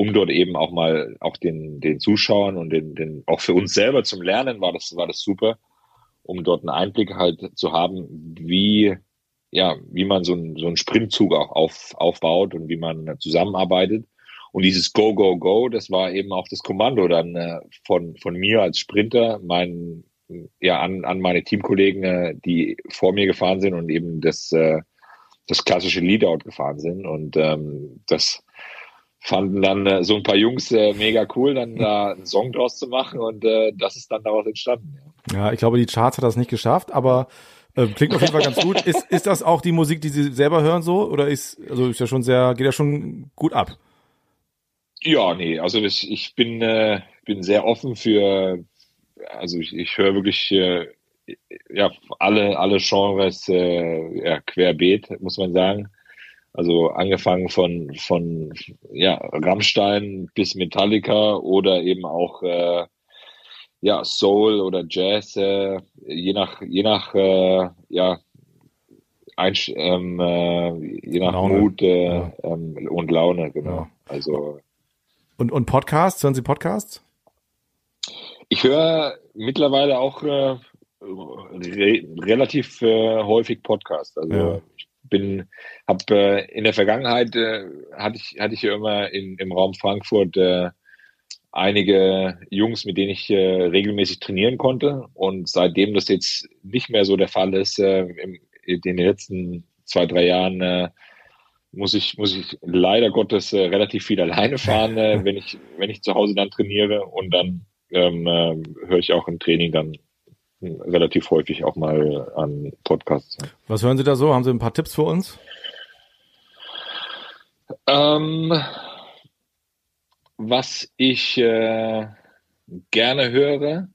um dort eben auch mal auch den, den Zuschauern und den, den, auch für uns selber zum Lernen war das, war das super, um dort einen Einblick halt zu haben, wie, ja, wie man so, ein, so einen Sprintzug auch auf, aufbaut und wie man zusammenarbeitet. Und dieses Go, Go, Go, das war eben auch das Kommando dann äh, von, von mir als Sprinter, mein, ja, an, an meine Teamkollegen, äh, die vor mir gefahren sind und eben das, äh, das klassische Leadout gefahren sind. Und ähm, das, fanden dann äh, so ein paar Jungs äh, mega cool, dann da einen Song draus zu machen und äh, das ist dann daraus entstanden. Ja. ja, ich glaube, die Charts hat das nicht geschafft, aber äh, klingt auf jeden Fall ganz gut. Ist, ist das auch die Musik, die Sie selber hören so oder ist also ist ja schon sehr geht ja schon gut ab? Ja, nee, also ich, ich bin äh, bin sehr offen für also ich, ich höre wirklich äh, ja alle alle Genres äh, ja, querbeet, muss man sagen. Also angefangen von, von ja, Rammstein bis Metallica oder eben auch äh, ja, Soul oder Jazz, äh, je nach, je nach äh, ja, Einsch ähm, äh, je nach Laune. Mut äh, ja. ähm, und Laune, genau. Ja. Also und, und Podcasts, hören Sie Podcasts? Ich höre mittlerweile auch äh, re relativ äh, häufig Podcasts. Also ja. ich bin, habe äh, in der Vergangenheit äh, hatte ich hatte ich ja immer in, im Raum Frankfurt äh, einige Jungs, mit denen ich äh, regelmäßig trainieren konnte. Und seitdem das jetzt nicht mehr so der Fall ist, in den letzten zwei drei Jahren muss ich muss ich leider Gottes äh, relativ viel alleine fahren, äh, wenn ich wenn ich zu Hause dann trainiere und dann ähm, äh, höre ich auch im Training dann relativ häufig auch mal an Podcasts. Was hören Sie da so? Haben Sie ein paar Tipps für uns? Ähm, was ich äh, gerne höre,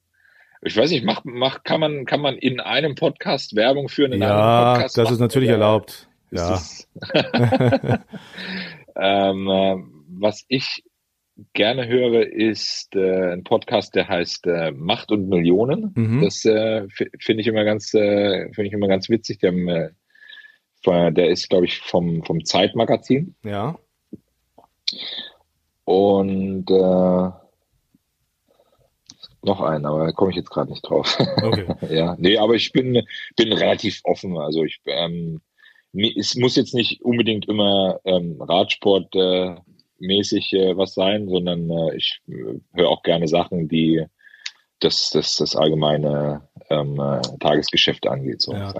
ich weiß nicht, macht, macht, kann, man, kann man in einem Podcast Werbung führen? In ja, Podcast das ist natürlich erlaubt. Ja. ähm, äh, was ich gerne höre, ist äh, ein Podcast, der heißt äh, Macht und Millionen. Mhm. Das äh, finde ich immer ganz, äh, finde ich immer ganz witzig. Der, äh, der ist, glaube ich, vom vom Zeitmagazin. Ja. Und äh, noch einen, aber da komme ich jetzt gerade nicht drauf. Okay. ja, nee, aber ich bin bin relativ offen. Also ich ähm, es muss jetzt nicht unbedingt immer ähm, Radsport äh, mäßig äh, was sein, sondern äh, ich äh, höre auch gerne Sachen, die das, das, das allgemeine ähm, äh, Tagesgeschäft angeht. So, ja.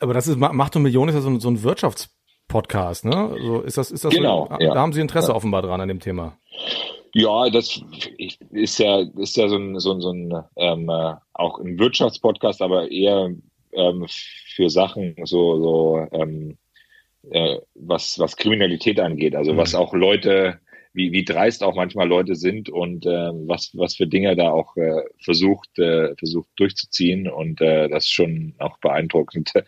Aber das ist Macht und Millionen ist ja so ein, so ein Wirtschaftspodcast, ne? So ist das, ist das genau, so, ja. da haben Sie Interesse ja. offenbar dran an dem Thema. Ja, das ist ja, ist ja so ein, so ein, so ein ähm, äh, auch ein Wirtschaftspodcast, aber eher ähm, für Sachen so, so ähm, äh, was, was Kriminalität angeht, also mhm. was auch Leute, wie, wie dreist auch manchmal Leute sind und äh, was, was für Dinge da auch äh, versucht, äh, versucht durchzuziehen. Und äh, das ist schon auch beeindruckend.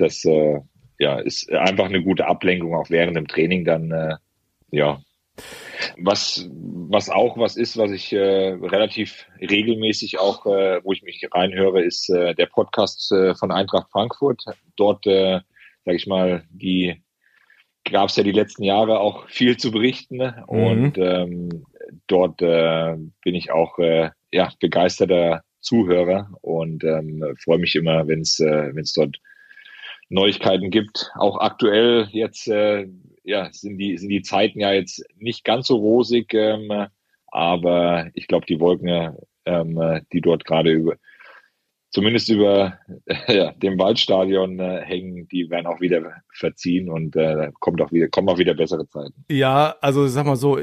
Das äh, ja, ist einfach eine gute Ablenkung, auch während dem Training dann, äh, ja. Was, was auch was ist, was ich äh, relativ regelmäßig auch, äh, wo ich mich reinhöre, ist äh, der Podcast äh, von Eintracht Frankfurt. Dort äh, sage ich mal, die gab es ja die letzten Jahre auch viel zu berichten ne? mhm. und ähm, dort äh, bin ich auch äh, ja begeisterter Zuhörer und ähm, freue mich immer, wenn es äh, wenn es dort Neuigkeiten gibt. Auch aktuell jetzt äh, ja sind die sind die Zeiten ja jetzt nicht ganz so rosig, ähm, aber ich glaube die Wolken, ähm, die dort gerade über zumindest über ja, dem Waldstadion äh, hängen, die werden auch wieder verziehen und äh, kommt auch wieder, kommen auch wieder bessere Zeiten. Ja, also sag mal so,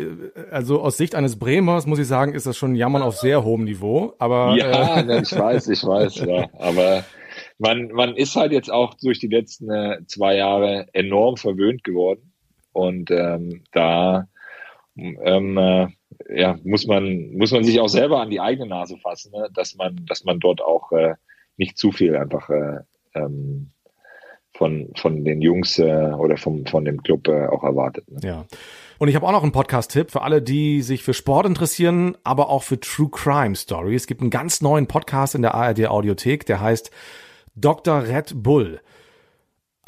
also aus Sicht eines Bremers muss ich sagen, ist das schon Jammern auf sehr hohem Niveau. Aber ja, äh, ich weiß, ich weiß, ja. Aber man, man ist halt jetzt auch durch die letzten äh, zwei Jahre enorm verwöhnt geworden. Und ähm, da ähm, äh, ja, muss man, muss man sich auch selber an die eigene Nase fassen, ne? dass man, dass man dort auch äh, nicht zu viel einfach äh, ähm, von, von den Jungs äh, oder vom, von dem Club äh, auch erwartet. Ne? Ja. Und ich habe auch noch einen Podcast-Tipp für alle, die sich für Sport interessieren, aber auch für True Crime Stories. Es gibt einen ganz neuen Podcast in der ARD Audiothek, der heißt Dr. Red Bull.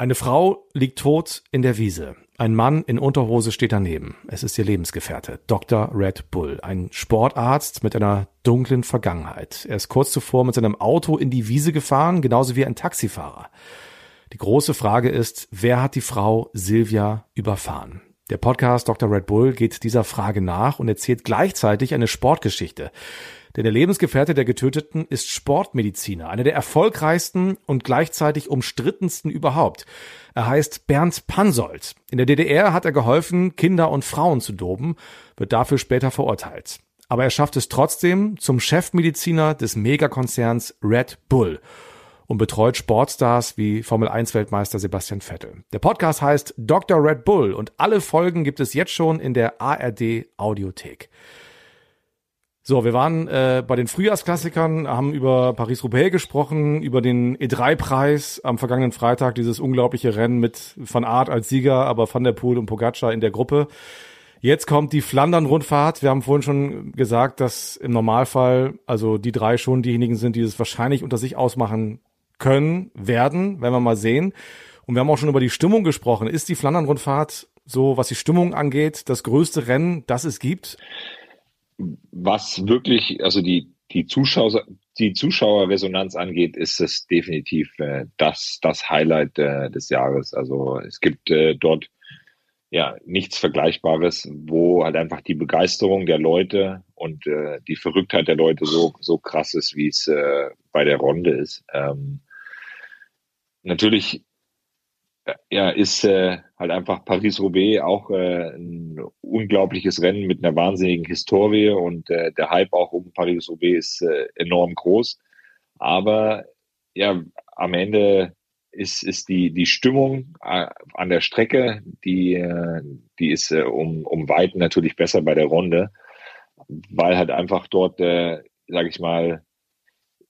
Eine Frau liegt tot in der Wiese. Ein Mann in Unterhose steht daneben. Es ist ihr Lebensgefährte, Dr. Red Bull, ein Sportarzt mit einer dunklen Vergangenheit. Er ist kurz zuvor mit seinem Auto in die Wiese gefahren, genauso wie ein Taxifahrer. Die große Frage ist, wer hat die Frau Silvia überfahren? Der Podcast Dr. Red Bull geht dieser Frage nach und erzählt gleichzeitig eine Sportgeschichte. Denn der Lebensgefährte der Getöteten ist Sportmediziner, einer der erfolgreichsten und gleichzeitig umstrittensten überhaupt. Er heißt Bernd Pansold. In der DDR hat er geholfen, Kinder und Frauen zu doben, wird dafür später verurteilt. Aber er schafft es trotzdem zum Chefmediziner des Megakonzerns Red Bull und betreut Sportstars wie Formel 1 Weltmeister Sebastian Vettel. Der Podcast heißt Dr. Red Bull und alle Folgen gibt es jetzt schon in der ARD Audiothek. So, wir waren äh, bei den Frühjahrsklassikern, haben über Paris-Roubaix gesprochen, über den E3-Preis am vergangenen Freitag, dieses unglaubliche Rennen mit Van Aert als Sieger, aber Van der Poel und Pogacar in der Gruppe. Jetzt kommt die Flandern-Rundfahrt. Wir haben vorhin schon gesagt, dass im Normalfall also die drei schon diejenigen sind, die es wahrscheinlich unter sich ausmachen können, werden, werden wir mal sehen. Und wir haben auch schon über die Stimmung gesprochen. Ist die Flandern-Rundfahrt so, was die Stimmung angeht, das größte Rennen, das es gibt? Was wirklich, also die, die Zuschauer, die Zuschauerresonanz angeht, ist es definitiv äh, das, das Highlight äh, des Jahres. Also es gibt äh, dort ja nichts Vergleichbares, wo halt einfach die Begeisterung der Leute und äh, die Verrücktheit der Leute so, so krass ist, wie es äh, bei der Ronde ist. Ähm, natürlich ja, ist äh, halt einfach Paris-Roubaix auch äh, ein unglaubliches Rennen mit einer wahnsinnigen Historie und äh, der Hype auch um Paris-Roubaix ist äh, enorm groß. Aber ja, am Ende ist, ist die, die Stimmung äh, an der Strecke, die, äh, die ist äh, um, um Weiten natürlich besser bei der Runde, weil halt einfach dort, äh, sage ich mal,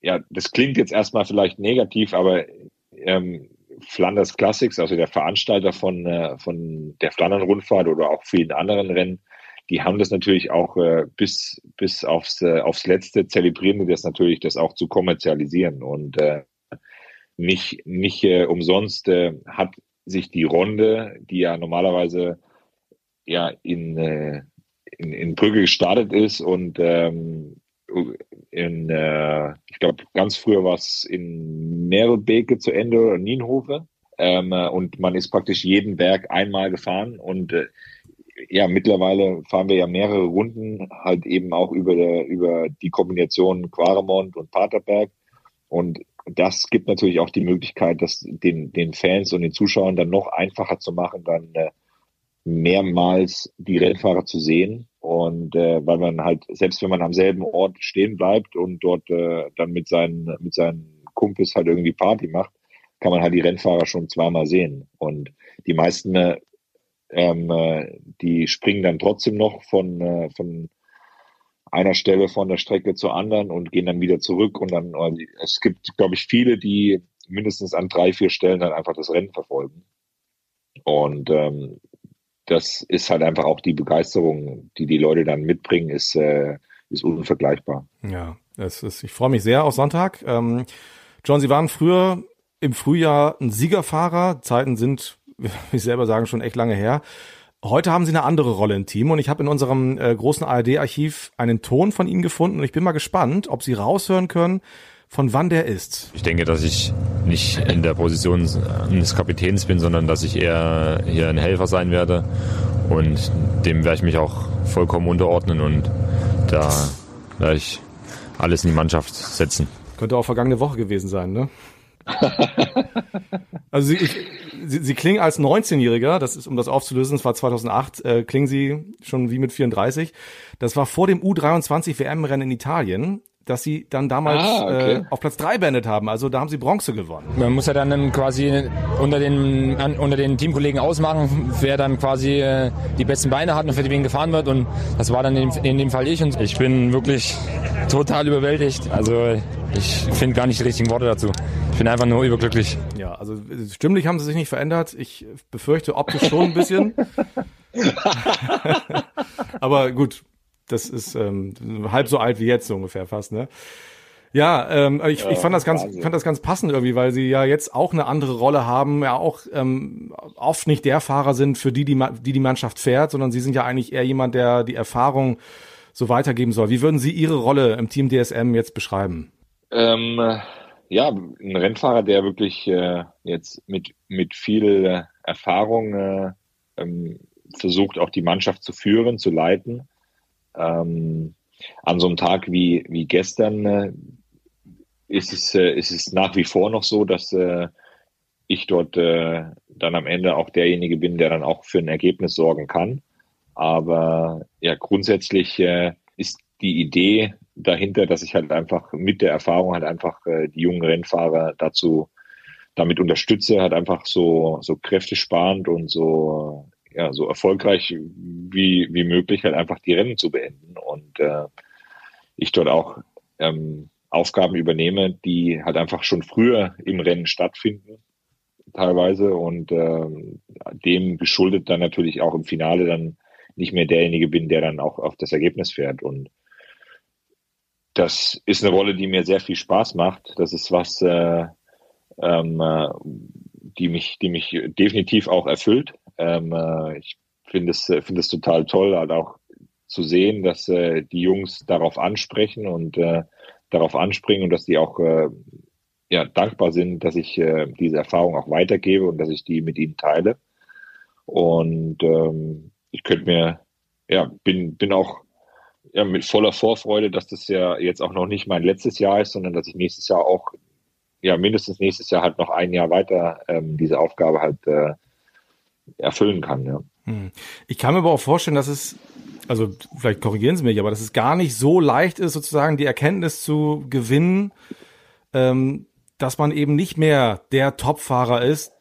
ja, das klingt jetzt erstmal vielleicht negativ, aber ähm, Flanders Classics, also der Veranstalter von, äh, von der Flandern-Rundfahrt oder auch vielen anderen Rennen, die haben das natürlich auch äh, bis, bis aufs, äh, aufs Letzte zelebrieren das natürlich, das auch zu kommerzialisieren. Und äh, nicht, nicht äh, umsonst äh, hat sich die Runde, die ja normalerweise ja in, äh, in, in Brügge gestartet ist und ähm, in, äh, ich glaube, ganz früher war es in Merelbeke zu Ende oder Nienhofe. Ähm, und man ist praktisch jeden Berg einmal gefahren und äh, ja, mittlerweile fahren wir ja mehrere Runden halt eben auch über, der, über die Kombination Quaremont und Paterberg. Und das gibt natürlich auch die Möglichkeit, das den, den Fans und den Zuschauern dann noch einfacher zu machen, dann äh, mehrmals die Rennfahrer zu sehen. Und äh, weil man halt, selbst wenn man am selben Ort stehen bleibt und dort äh, dann mit seinen, mit seinen Kumpels halt irgendwie Party macht, kann man halt die Rennfahrer schon zweimal sehen. Und die meisten, äh, ähm, äh, die springen dann trotzdem noch von, äh, von einer Stelle von der Strecke zur anderen und gehen dann wieder zurück. Und dann, äh, es gibt, glaube ich, viele, die mindestens an drei, vier Stellen dann einfach das Rennen verfolgen. Und ähm, das ist halt einfach auch die Begeisterung, die die Leute dann mitbringen, ist, äh, ist unvergleichbar. Ja, es ist, ich freue mich sehr auf Sonntag. Ähm, John, Sie waren früher im Frühjahr ein Siegerfahrer. Zeiten sind, wie Sie selber sagen, schon echt lange her. Heute haben Sie eine andere Rolle im Team und ich habe in unserem äh, großen ARD-Archiv einen Ton von Ihnen gefunden und ich bin mal gespannt, ob Sie raushören können, von wann der ist. Ich denke, dass ich nicht in der Position eines Kapitäns bin, sondern dass ich eher hier ein Helfer sein werde. Und dem werde ich mich auch vollkommen unterordnen und da werde ich alles in die Mannschaft setzen. Könnte auch vergangene Woche gewesen sein, ne? also Sie, ich, Sie, Sie klingen als 19-Jähriger, das ist, um das aufzulösen, das war 2008, äh, klingen Sie schon wie mit 34. Das war vor dem U23 WM-Rennen in Italien dass sie dann damals ah, okay. äh, auf Platz drei beendet haben. Also da haben sie Bronze gewonnen. Man muss ja dann quasi unter den, an, unter den Teamkollegen ausmachen, wer dann quasi äh, die besten Beine hat und für wen gefahren wird. Und das war dann in, in dem Fall ich. Und ich bin wirklich total überwältigt. Also ich finde gar nicht die richtigen Worte dazu. Ich bin einfach nur überglücklich. Ja, also stimmlich haben sie sich nicht verändert. Ich befürchte optisch schon ein bisschen. Aber gut, das ist ähm, halb so alt wie jetzt so ungefähr fast, ne? Ja, ähm, ich, ich fand das ganz, fand das ganz passend irgendwie, weil sie ja jetzt auch eine andere Rolle haben, ja auch ähm, oft nicht der Fahrer sind, für die die, die die Mannschaft fährt, sondern sie sind ja eigentlich eher jemand, der die Erfahrung so weitergeben soll. Wie würden Sie Ihre Rolle im Team DSM jetzt beschreiben? Ähm, ja, ein Rennfahrer, der wirklich äh, jetzt mit mit viel Erfahrung äh, ähm, versucht, auch die Mannschaft zu führen, zu leiten ähm, an so einem Tag wie, wie gestern äh, ist, es, äh, ist es nach wie vor noch so, dass äh, ich dort äh, dann am Ende auch derjenige bin, der dann auch für ein Ergebnis sorgen kann. Aber ja, grundsätzlich äh, ist die Idee dahinter, dass ich halt einfach mit der Erfahrung halt einfach äh, die jungen Rennfahrer dazu damit unterstütze, halt einfach so so kräftesparend und so ja, so erfolgreich wie, wie möglich halt einfach die Rennen zu beenden. Und äh, ich dort auch ähm, Aufgaben übernehme, die halt einfach schon früher im Rennen stattfinden, teilweise. Und äh, dem geschuldet dann natürlich auch im Finale dann nicht mehr derjenige bin, der dann auch auf das Ergebnis fährt. Und das ist eine Rolle, die mir sehr viel Spaß macht. Das ist was, äh, ähm, äh, die mich, die mich definitiv auch erfüllt. Ähm, äh, ich finde es, äh, finde es total toll, halt auch zu sehen, dass äh, die Jungs darauf ansprechen und äh, darauf anspringen und dass die auch äh, ja, dankbar sind, dass ich äh, diese Erfahrung auch weitergebe und dass ich die mit ihnen teile. Und ähm, ich könnte mir, ja, bin, bin auch ja, mit voller Vorfreude, dass das ja jetzt auch noch nicht mein letztes Jahr ist, sondern dass ich nächstes Jahr auch, ja, mindestens nächstes Jahr halt noch ein Jahr weiter ähm, diese Aufgabe halt äh, erfüllen kann. Ja. Hm. Ich kann mir aber auch vorstellen, dass es, also vielleicht korrigieren Sie mich, aber dass es gar nicht so leicht ist, sozusagen die Erkenntnis zu gewinnen, ähm, dass man eben nicht mehr der Topfahrer ist,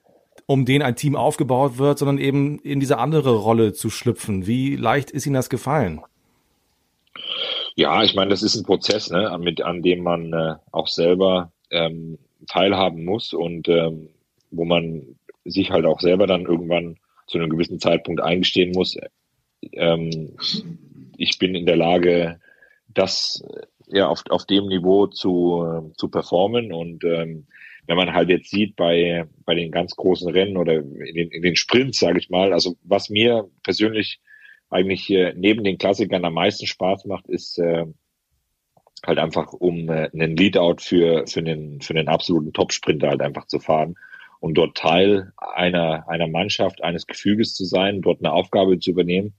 um den ein Team aufgebaut wird, sondern eben in diese andere Rolle zu schlüpfen. Wie leicht ist Ihnen das gefallen? Ja, ich meine, das ist ein Prozess, ne, mit, an dem man äh, auch selber ähm, teilhaben muss und ähm, wo man sich halt auch selber dann irgendwann zu einem gewissen Zeitpunkt eingestehen muss, ähm, ich bin in der Lage, das ja auf, auf dem Niveau zu, zu performen. Und ähm, wenn man halt jetzt sieht bei, bei den ganz großen Rennen oder in den, in den Sprints, sage ich mal, also was mir persönlich eigentlich hier neben den Klassikern am meisten Spaß macht, ist äh, halt einfach um äh, einen Leadout für, für, einen, für einen absoluten Top-Sprinter halt einfach zu fahren um dort Teil einer, einer Mannschaft, eines Gefüges zu sein, dort eine Aufgabe zu übernehmen.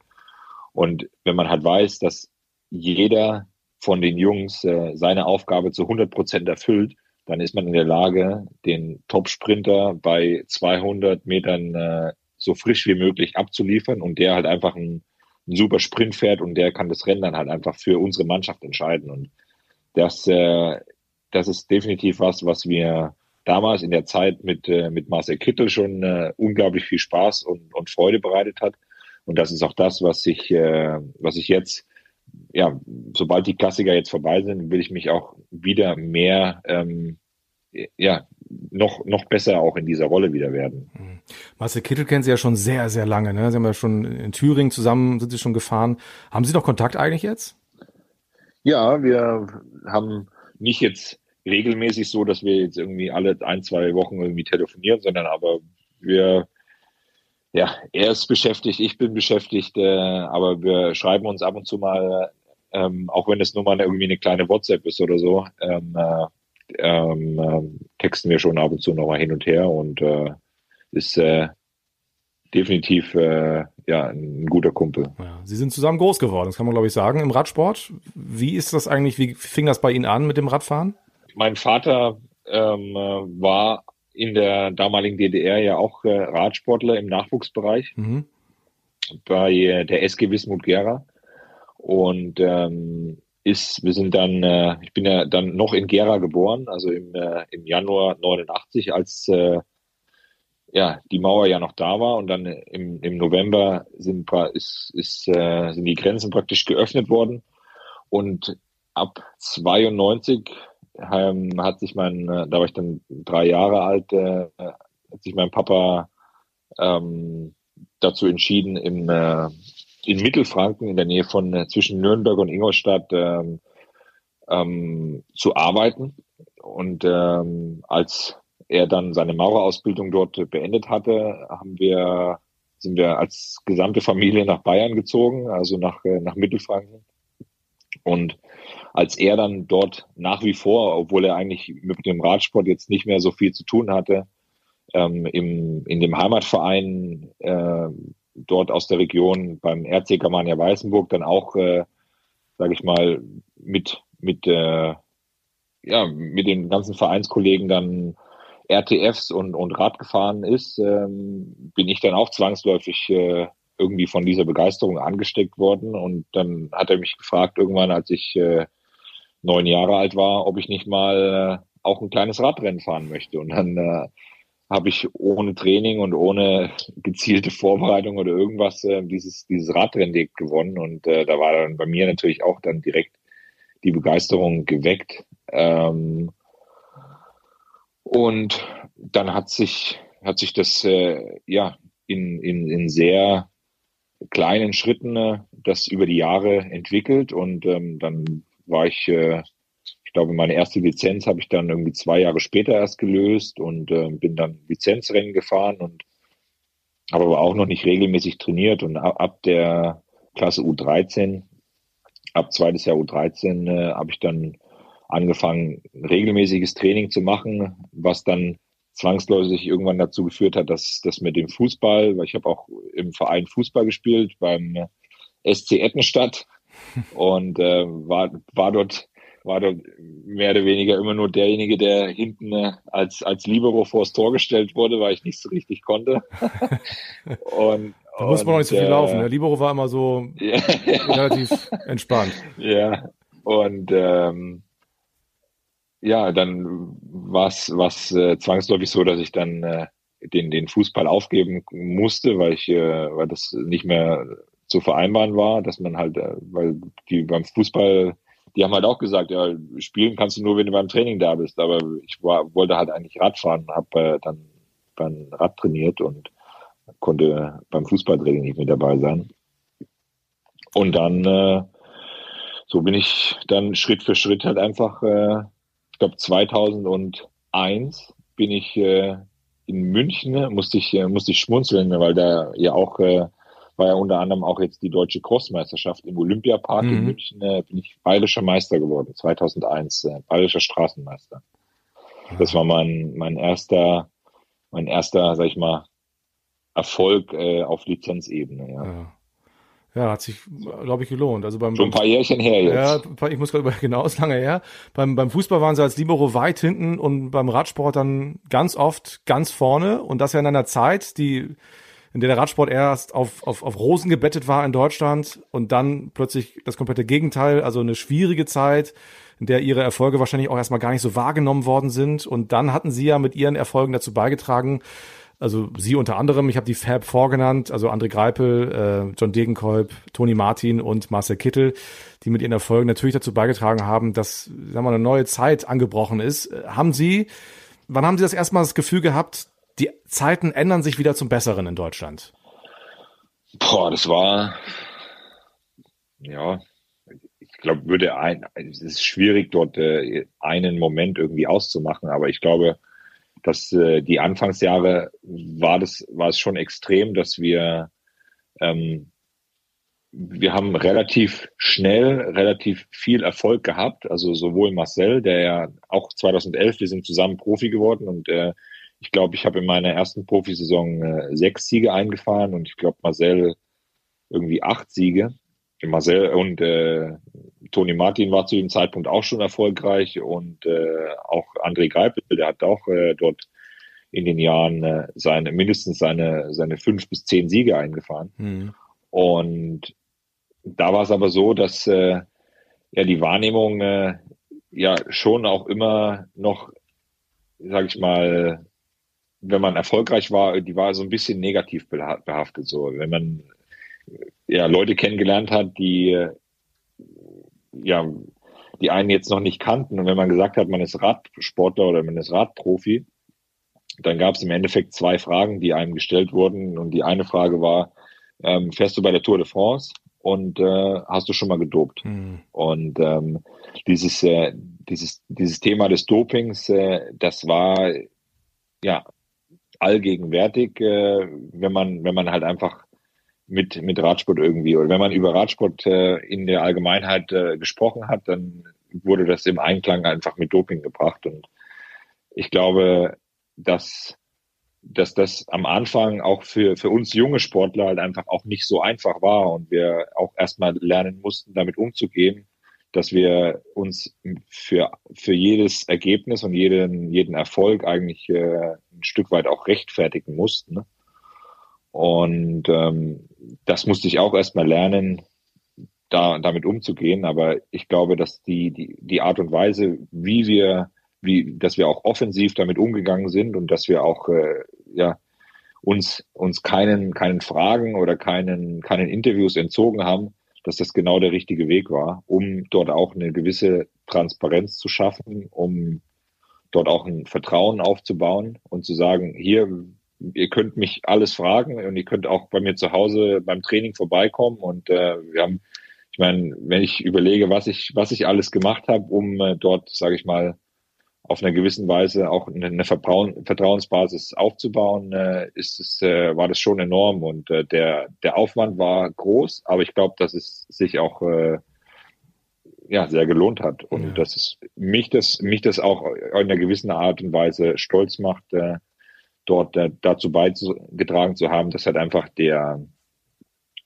Und wenn man halt weiß, dass jeder von den Jungs äh, seine Aufgabe zu 100 Prozent erfüllt, dann ist man in der Lage, den Top-Sprinter bei 200 Metern äh, so frisch wie möglich abzuliefern und der halt einfach einen, einen super Sprint fährt und der kann das Rennen dann halt einfach für unsere Mannschaft entscheiden. Und das, äh, das ist definitiv was, was wir damals in der Zeit mit, äh, mit Marcel Kittel schon äh, unglaublich viel Spaß und, und Freude bereitet hat. Und das ist auch das, was ich, äh, was ich jetzt, ja, sobald die Klassiker jetzt vorbei sind, will ich mich auch wieder mehr, ähm, ja, noch, noch besser auch in dieser Rolle wieder werden. Mhm. Marcel Kittel kennen Sie ja schon sehr, sehr lange, ne? Sie haben ja schon in Thüringen zusammen, sind Sie schon gefahren. Haben Sie noch Kontakt eigentlich jetzt? Ja, wir haben nicht jetzt regelmäßig so, dass wir jetzt irgendwie alle ein, zwei Wochen irgendwie telefonieren, sondern aber wir, ja, er ist beschäftigt, ich bin beschäftigt, äh, aber wir schreiben uns ab und zu mal, ähm, auch wenn es nur mal irgendwie eine kleine WhatsApp ist oder so, ähm, äh, ähm, äh, texten wir schon ab und zu noch mal hin und her und äh, ist äh, definitiv äh, ja ein guter Kumpel. Ja, Sie sind zusammen groß geworden, das kann man glaube ich sagen im Radsport. Wie ist das eigentlich? Wie fing das bei Ihnen an mit dem Radfahren? Mein Vater ähm, war in der damaligen DDR ja auch äh, Radsportler im Nachwuchsbereich mhm. bei äh, der SG Wismut Gera. Und ähm, ist, wir sind dann, äh, ich bin ja dann noch in Gera geboren, also im, äh, im Januar 89, als äh, ja, die Mauer ja noch da war und dann im, im November sind, ist, ist, äh, sind die Grenzen praktisch geöffnet worden und ab 92 ähm, hat sich mein, äh, da war ich dann drei Jahre alt, äh, hat sich mein Papa ähm, dazu entschieden, im, äh, in Mittelfranken in der Nähe von äh, zwischen Nürnberg und Ingolstadt ähm, ähm, zu arbeiten. Und ähm, als er dann seine Maurerausbildung dort beendet hatte, haben wir, sind wir als gesamte Familie nach Bayern gezogen, also nach, äh, nach Mittelfranken. Und als er dann dort nach wie vor, obwohl er eigentlich mit dem Radsport jetzt nicht mehr so viel zu tun hatte, ähm, im, in dem Heimatverein äh, dort aus der Region beim RC Germania Weißenburg dann auch, äh, sage ich mal, mit mit äh, ja mit den ganzen Vereinskollegen dann RTFs und und Rad gefahren ist, ähm, bin ich dann auch zwangsläufig äh, irgendwie von dieser Begeisterung angesteckt worden und dann hat er mich gefragt irgendwann, als ich äh, neun Jahre alt war, ob ich nicht mal äh, auch ein kleines Radrennen fahren möchte und dann äh, habe ich ohne Training und ohne gezielte Vorbereitung oder irgendwas äh, dieses, dieses Radrennweg gewonnen. Und äh, da war dann bei mir natürlich auch dann direkt die Begeisterung geweckt. Ähm, und dann hat sich, hat sich das äh, ja in, in, in sehr kleinen Schritten äh, das über die Jahre entwickelt. Und ähm, dann war ich äh, ich glaube, meine erste Lizenz habe ich dann irgendwie zwei Jahre später erst gelöst und äh, bin dann Lizenzrennen gefahren und habe aber auch noch nicht regelmäßig trainiert. Und ab, ab der Klasse U13, ab zweites Jahr U13 äh, habe ich dann angefangen, regelmäßiges Training zu machen, was dann zwangsläufig irgendwann dazu geführt hat, dass das mit dem Fußball, weil ich habe auch im Verein Fußball gespielt beim SC Ettenstadt und äh, war, war dort war dort mehr oder weniger immer nur derjenige, der hinten äh, als, als Libero vors Tor gestellt wurde, weil ich nicht so richtig konnte. und, da muss man noch nicht so viel äh, laufen. Der ne? Libero war immer so ja. relativ entspannt. Ja, und ähm, ja, dann war es äh, zwangsläufig so, dass ich dann äh, den, den Fußball aufgeben musste, weil ich, äh, weil das nicht mehr zu vereinbaren war, dass man halt, äh, weil die beim Fußball die haben halt auch gesagt, ja, spielen kannst du nur, wenn du beim Training da bist. Aber ich war, wollte halt eigentlich Radfahren, habe äh, dann beim Rad trainiert und konnte beim Fußballtraining nicht mit dabei sein. Und dann, äh, so bin ich dann Schritt für Schritt halt einfach, äh, ich glaube 2001 bin ich äh, in München, musste ich, äh, musste ich schmunzeln, weil da ja auch äh, war ja unter anderem auch jetzt die deutsche Crossmeisterschaft im Olympiapark mhm. in München, äh, bin ich bayerischer Meister geworden, 2001, äh, bayerischer Straßenmeister. Das war mein, mein erster, mein erster, sag ich mal, Erfolg äh, auf Lizenzebene, ja. ja. Ja, hat sich, glaube ich, gelohnt. Also beim, Schon ein paar Jährchen her jetzt. Ja, ich muss gerade über, genau, ist lange her. Beim, beim Fußball waren sie als Libero weit hinten und beim Radsport dann ganz oft ganz vorne. Und das ja in einer Zeit, die in der der Radsport erst auf, auf, auf Rosen gebettet war in Deutschland und dann plötzlich das komplette Gegenteil, also eine schwierige Zeit, in der ihre Erfolge wahrscheinlich auch erstmal gar nicht so wahrgenommen worden sind. Und dann hatten sie ja mit ihren Erfolgen dazu beigetragen, also sie unter anderem, ich habe die Fab vorgenannt, also André Greipel, äh, John Degenkolb, Toni Martin und Marcel Kittel, die mit ihren Erfolgen natürlich dazu beigetragen haben, dass sagen wir eine neue Zeit angebrochen ist. Haben Sie, wann haben Sie das erstmal das Gefühl gehabt, die Zeiten ändern sich wieder zum Besseren in Deutschland. Boah, das war, ja, ich glaube, würde ein, es ist schwierig, dort äh, einen Moment irgendwie auszumachen, aber ich glaube, dass äh, die Anfangsjahre war das, war es schon extrem, dass wir, ähm, wir haben relativ schnell, relativ viel Erfolg gehabt. Also sowohl Marcel, der ja auch 2011, wir sind zusammen Profi geworden und äh, ich glaube, ich habe in meiner ersten Profisaison äh, sechs Siege eingefahren und ich glaube, Marcel irgendwie acht Siege. Marcel und äh, Toni Martin war zu dem Zeitpunkt auch schon erfolgreich und äh, auch André Greipel, der hat auch äh, dort in den Jahren äh, seine mindestens seine seine fünf bis zehn Siege eingefahren. Mhm. Und da war es aber so, dass äh, ja die Wahrnehmung äh, ja schon auch immer noch, sage ich mal, wenn man erfolgreich war, die war so ein bisschen negativ behaftet. So, wenn man ja Leute kennengelernt hat, die ja die einen jetzt noch nicht kannten und wenn man gesagt hat, man ist Radsportler oder man ist Radprofi, dann gab es im Endeffekt zwei Fragen, die einem gestellt wurden und die eine Frage war, ähm, fährst du bei der Tour de France und äh, hast du schon mal gedopt? Mhm. Und ähm, dieses, äh, dieses, dieses Thema des Dopings, äh, das war ja allgegenwärtig, äh, wenn man, wenn man halt einfach mit, mit Radsport irgendwie oder wenn man über Radsport äh, in der Allgemeinheit äh, gesprochen hat, dann wurde das im Einklang einfach mit Doping gebracht. Und ich glaube, dass, dass das am Anfang auch für, für uns junge Sportler halt einfach auch nicht so einfach war und wir auch erstmal lernen mussten, damit umzugehen dass wir uns für, für jedes Ergebnis und jeden, jeden Erfolg eigentlich äh, ein Stück weit auch rechtfertigen mussten. Ne? Und ähm, das musste ich auch erstmal lernen, da, damit umzugehen. Aber ich glaube, dass die, die, die Art und Weise, wie wir, wie, dass wir auch offensiv damit umgegangen sind und dass wir auch, äh, ja, uns, uns keinen, keinen Fragen oder keinen, keinen Interviews entzogen haben, dass das genau der richtige Weg war, um dort auch eine gewisse Transparenz zu schaffen, um dort auch ein Vertrauen aufzubauen und zu sagen, hier, ihr könnt mich alles fragen und ihr könnt auch bei mir zu Hause beim Training vorbeikommen. Und äh, wir haben, ich meine, wenn ich überlege, was ich, was ich alles gemacht habe, um äh, dort, sage ich mal, auf einer gewissen Weise auch eine, eine Vertrauen, Vertrauensbasis aufzubauen, äh, ist es, äh, war das schon enorm. Und äh, der, der Aufwand war groß, aber ich glaube, dass es sich auch äh, ja, sehr gelohnt hat. Und ja. dass es mich das, mich das auch in einer gewissen Art und Weise stolz macht, äh, dort äh, dazu beigetragen zu haben, dass halt einfach der,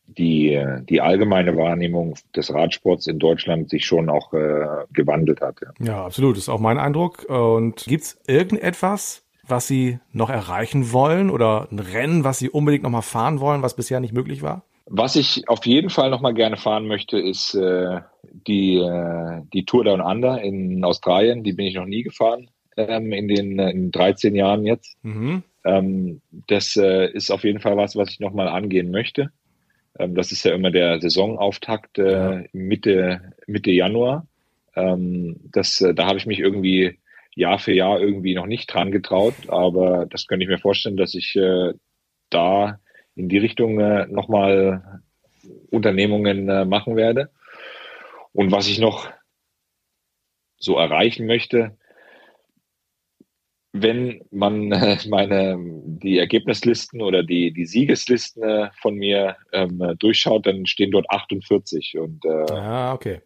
die, die allgemeine Wahrnehmung des Radsports in Deutschland sich schon auch äh, gewandelt hat. Ja. ja, absolut. Das ist auch mein Eindruck. Und gibt es irgendetwas, was Sie noch erreichen wollen oder ein Rennen, was Sie unbedingt noch mal fahren wollen, was bisher nicht möglich war? Was ich auf jeden Fall noch mal gerne fahren möchte, ist äh, die, äh, die Tour Down Under in Australien. Die bin ich noch nie gefahren ähm, in den in 13 Jahren jetzt. Mhm. Ähm, das äh, ist auf jeden Fall was, was ich noch mal angehen möchte. Ähm, das ist ja immer der Saisonauftakt äh. Mitte, Mitte Januar. Ähm, das, äh, da habe ich mich irgendwie Jahr für Jahr irgendwie noch nicht dran getraut, aber das könnte ich mir vorstellen, dass ich äh, da in die Richtung äh, nochmal Unternehmungen äh, machen werde. Und was ich noch so erreichen möchte, wenn man äh, meine die Ergebnislisten oder die die Siegeslisten äh, von mir ähm, durchschaut, dann stehen dort 48 und äh, ah, okay.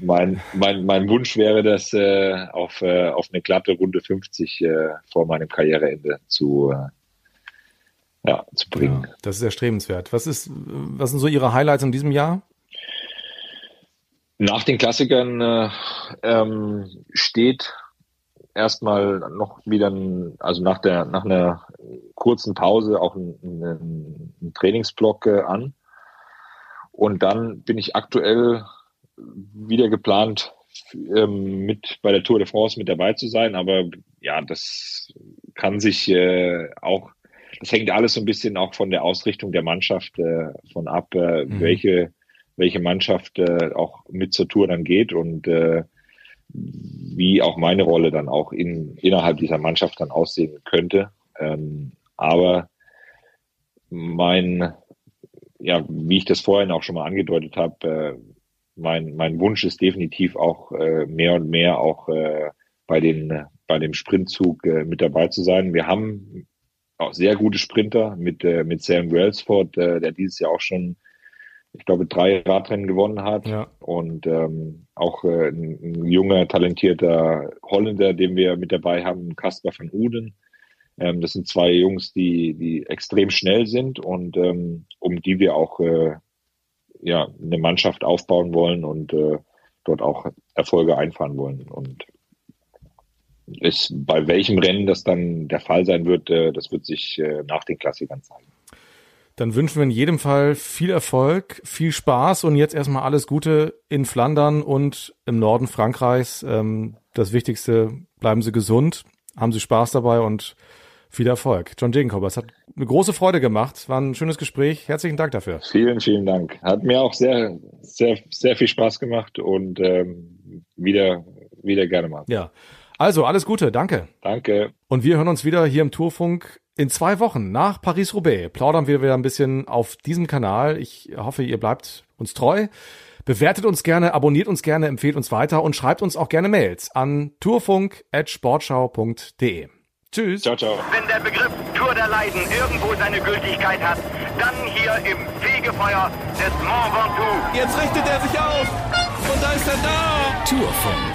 mein mein mein Wunsch wäre, das äh, auf äh, auf eine glatte Runde 50 äh, vor meinem Karriereende zu äh, ja zu bringen. Ja, das ist erstrebenswert. Was ist was sind so Ihre Highlights in diesem Jahr? Nach den Klassikern äh, ähm, steht erstmal noch wieder, ein, also nach der nach einer kurzen Pause auch ein, ein, ein Trainingsblock äh, an. Und dann bin ich aktuell wieder geplant, ähm, mit bei der Tour de France mit dabei zu sein. Aber ja, das kann sich äh, auch, das hängt alles so ein bisschen auch von der Ausrichtung der Mannschaft äh, von ab, äh, mhm. welche welche Mannschaft äh, auch mit zur Tour dann geht und äh, wie auch meine Rolle dann auch in, innerhalb dieser Mannschaft dann aussehen könnte. Ähm, aber mein, ja, wie ich das vorhin auch schon mal angedeutet habe, äh, mein, mein Wunsch ist definitiv auch äh, mehr und mehr auch äh, bei den bei dem Sprintzug äh, mit dabei zu sein. Wir haben auch sehr gute Sprinter mit äh, mit Sam Wellsford, äh, der dieses Jahr auch schon ich glaube, drei Radrennen gewonnen hat. Ja. Und ähm, auch äh, ein, ein, junger, talentierter Holländer, den wir mit dabei haben, Kasper van Uden. Ähm, das sind zwei Jungs, die, die extrem schnell sind und ähm, um die wir auch äh, ja, eine Mannschaft aufbauen wollen und äh, dort auch Erfolge einfahren wollen. Und ist, bei welchem Rennen das dann der Fall sein wird, äh, das wird sich äh, nach den Klassikern zeigen. Dann wünschen wir in jedem Fall viel Erfolg, viel Spaß und jetzt erstmal alles Gute in Flandern und im Norden Frankreichs. Ähm, das Wichtigste, bleiben Sie gesund, haben Sie Spaß dabei und viel Erfolg. John Degenkolber, es hat eine große Freude gemacht. War ein schönes Gespräch. Herzlichen Dank dafür. Vielen, vielen Dank. Hat mir auch sehr, sehr, sehr viel Spaß gemacht und ähm, wieder, wieder gerne mal. Ja. Also, alles Gute. Danke. Danke. Und wir hören uns wieder hier im Tourfunk in zwei Wochen nach Paris-Roubaix. Plaudern wir wieder ein bisschen auf diesem Kanal. Ich hoffe, ihr bleibt uns treu. Bewertet uns gerne, abonniert uns gerne, empfehlt uns weiter und schreibt uns auch gerne Mails an tourfunk.sportschau.de. Tschüss. Ciao, ciao. Wenn der Begriff Tour der Leiden irgendwo seine Gültigkeit hat, dann hier im Fegefeuer des Mont Ventoux. Jetzt richtet er sich auf. Und da ist er da. Tourfunk,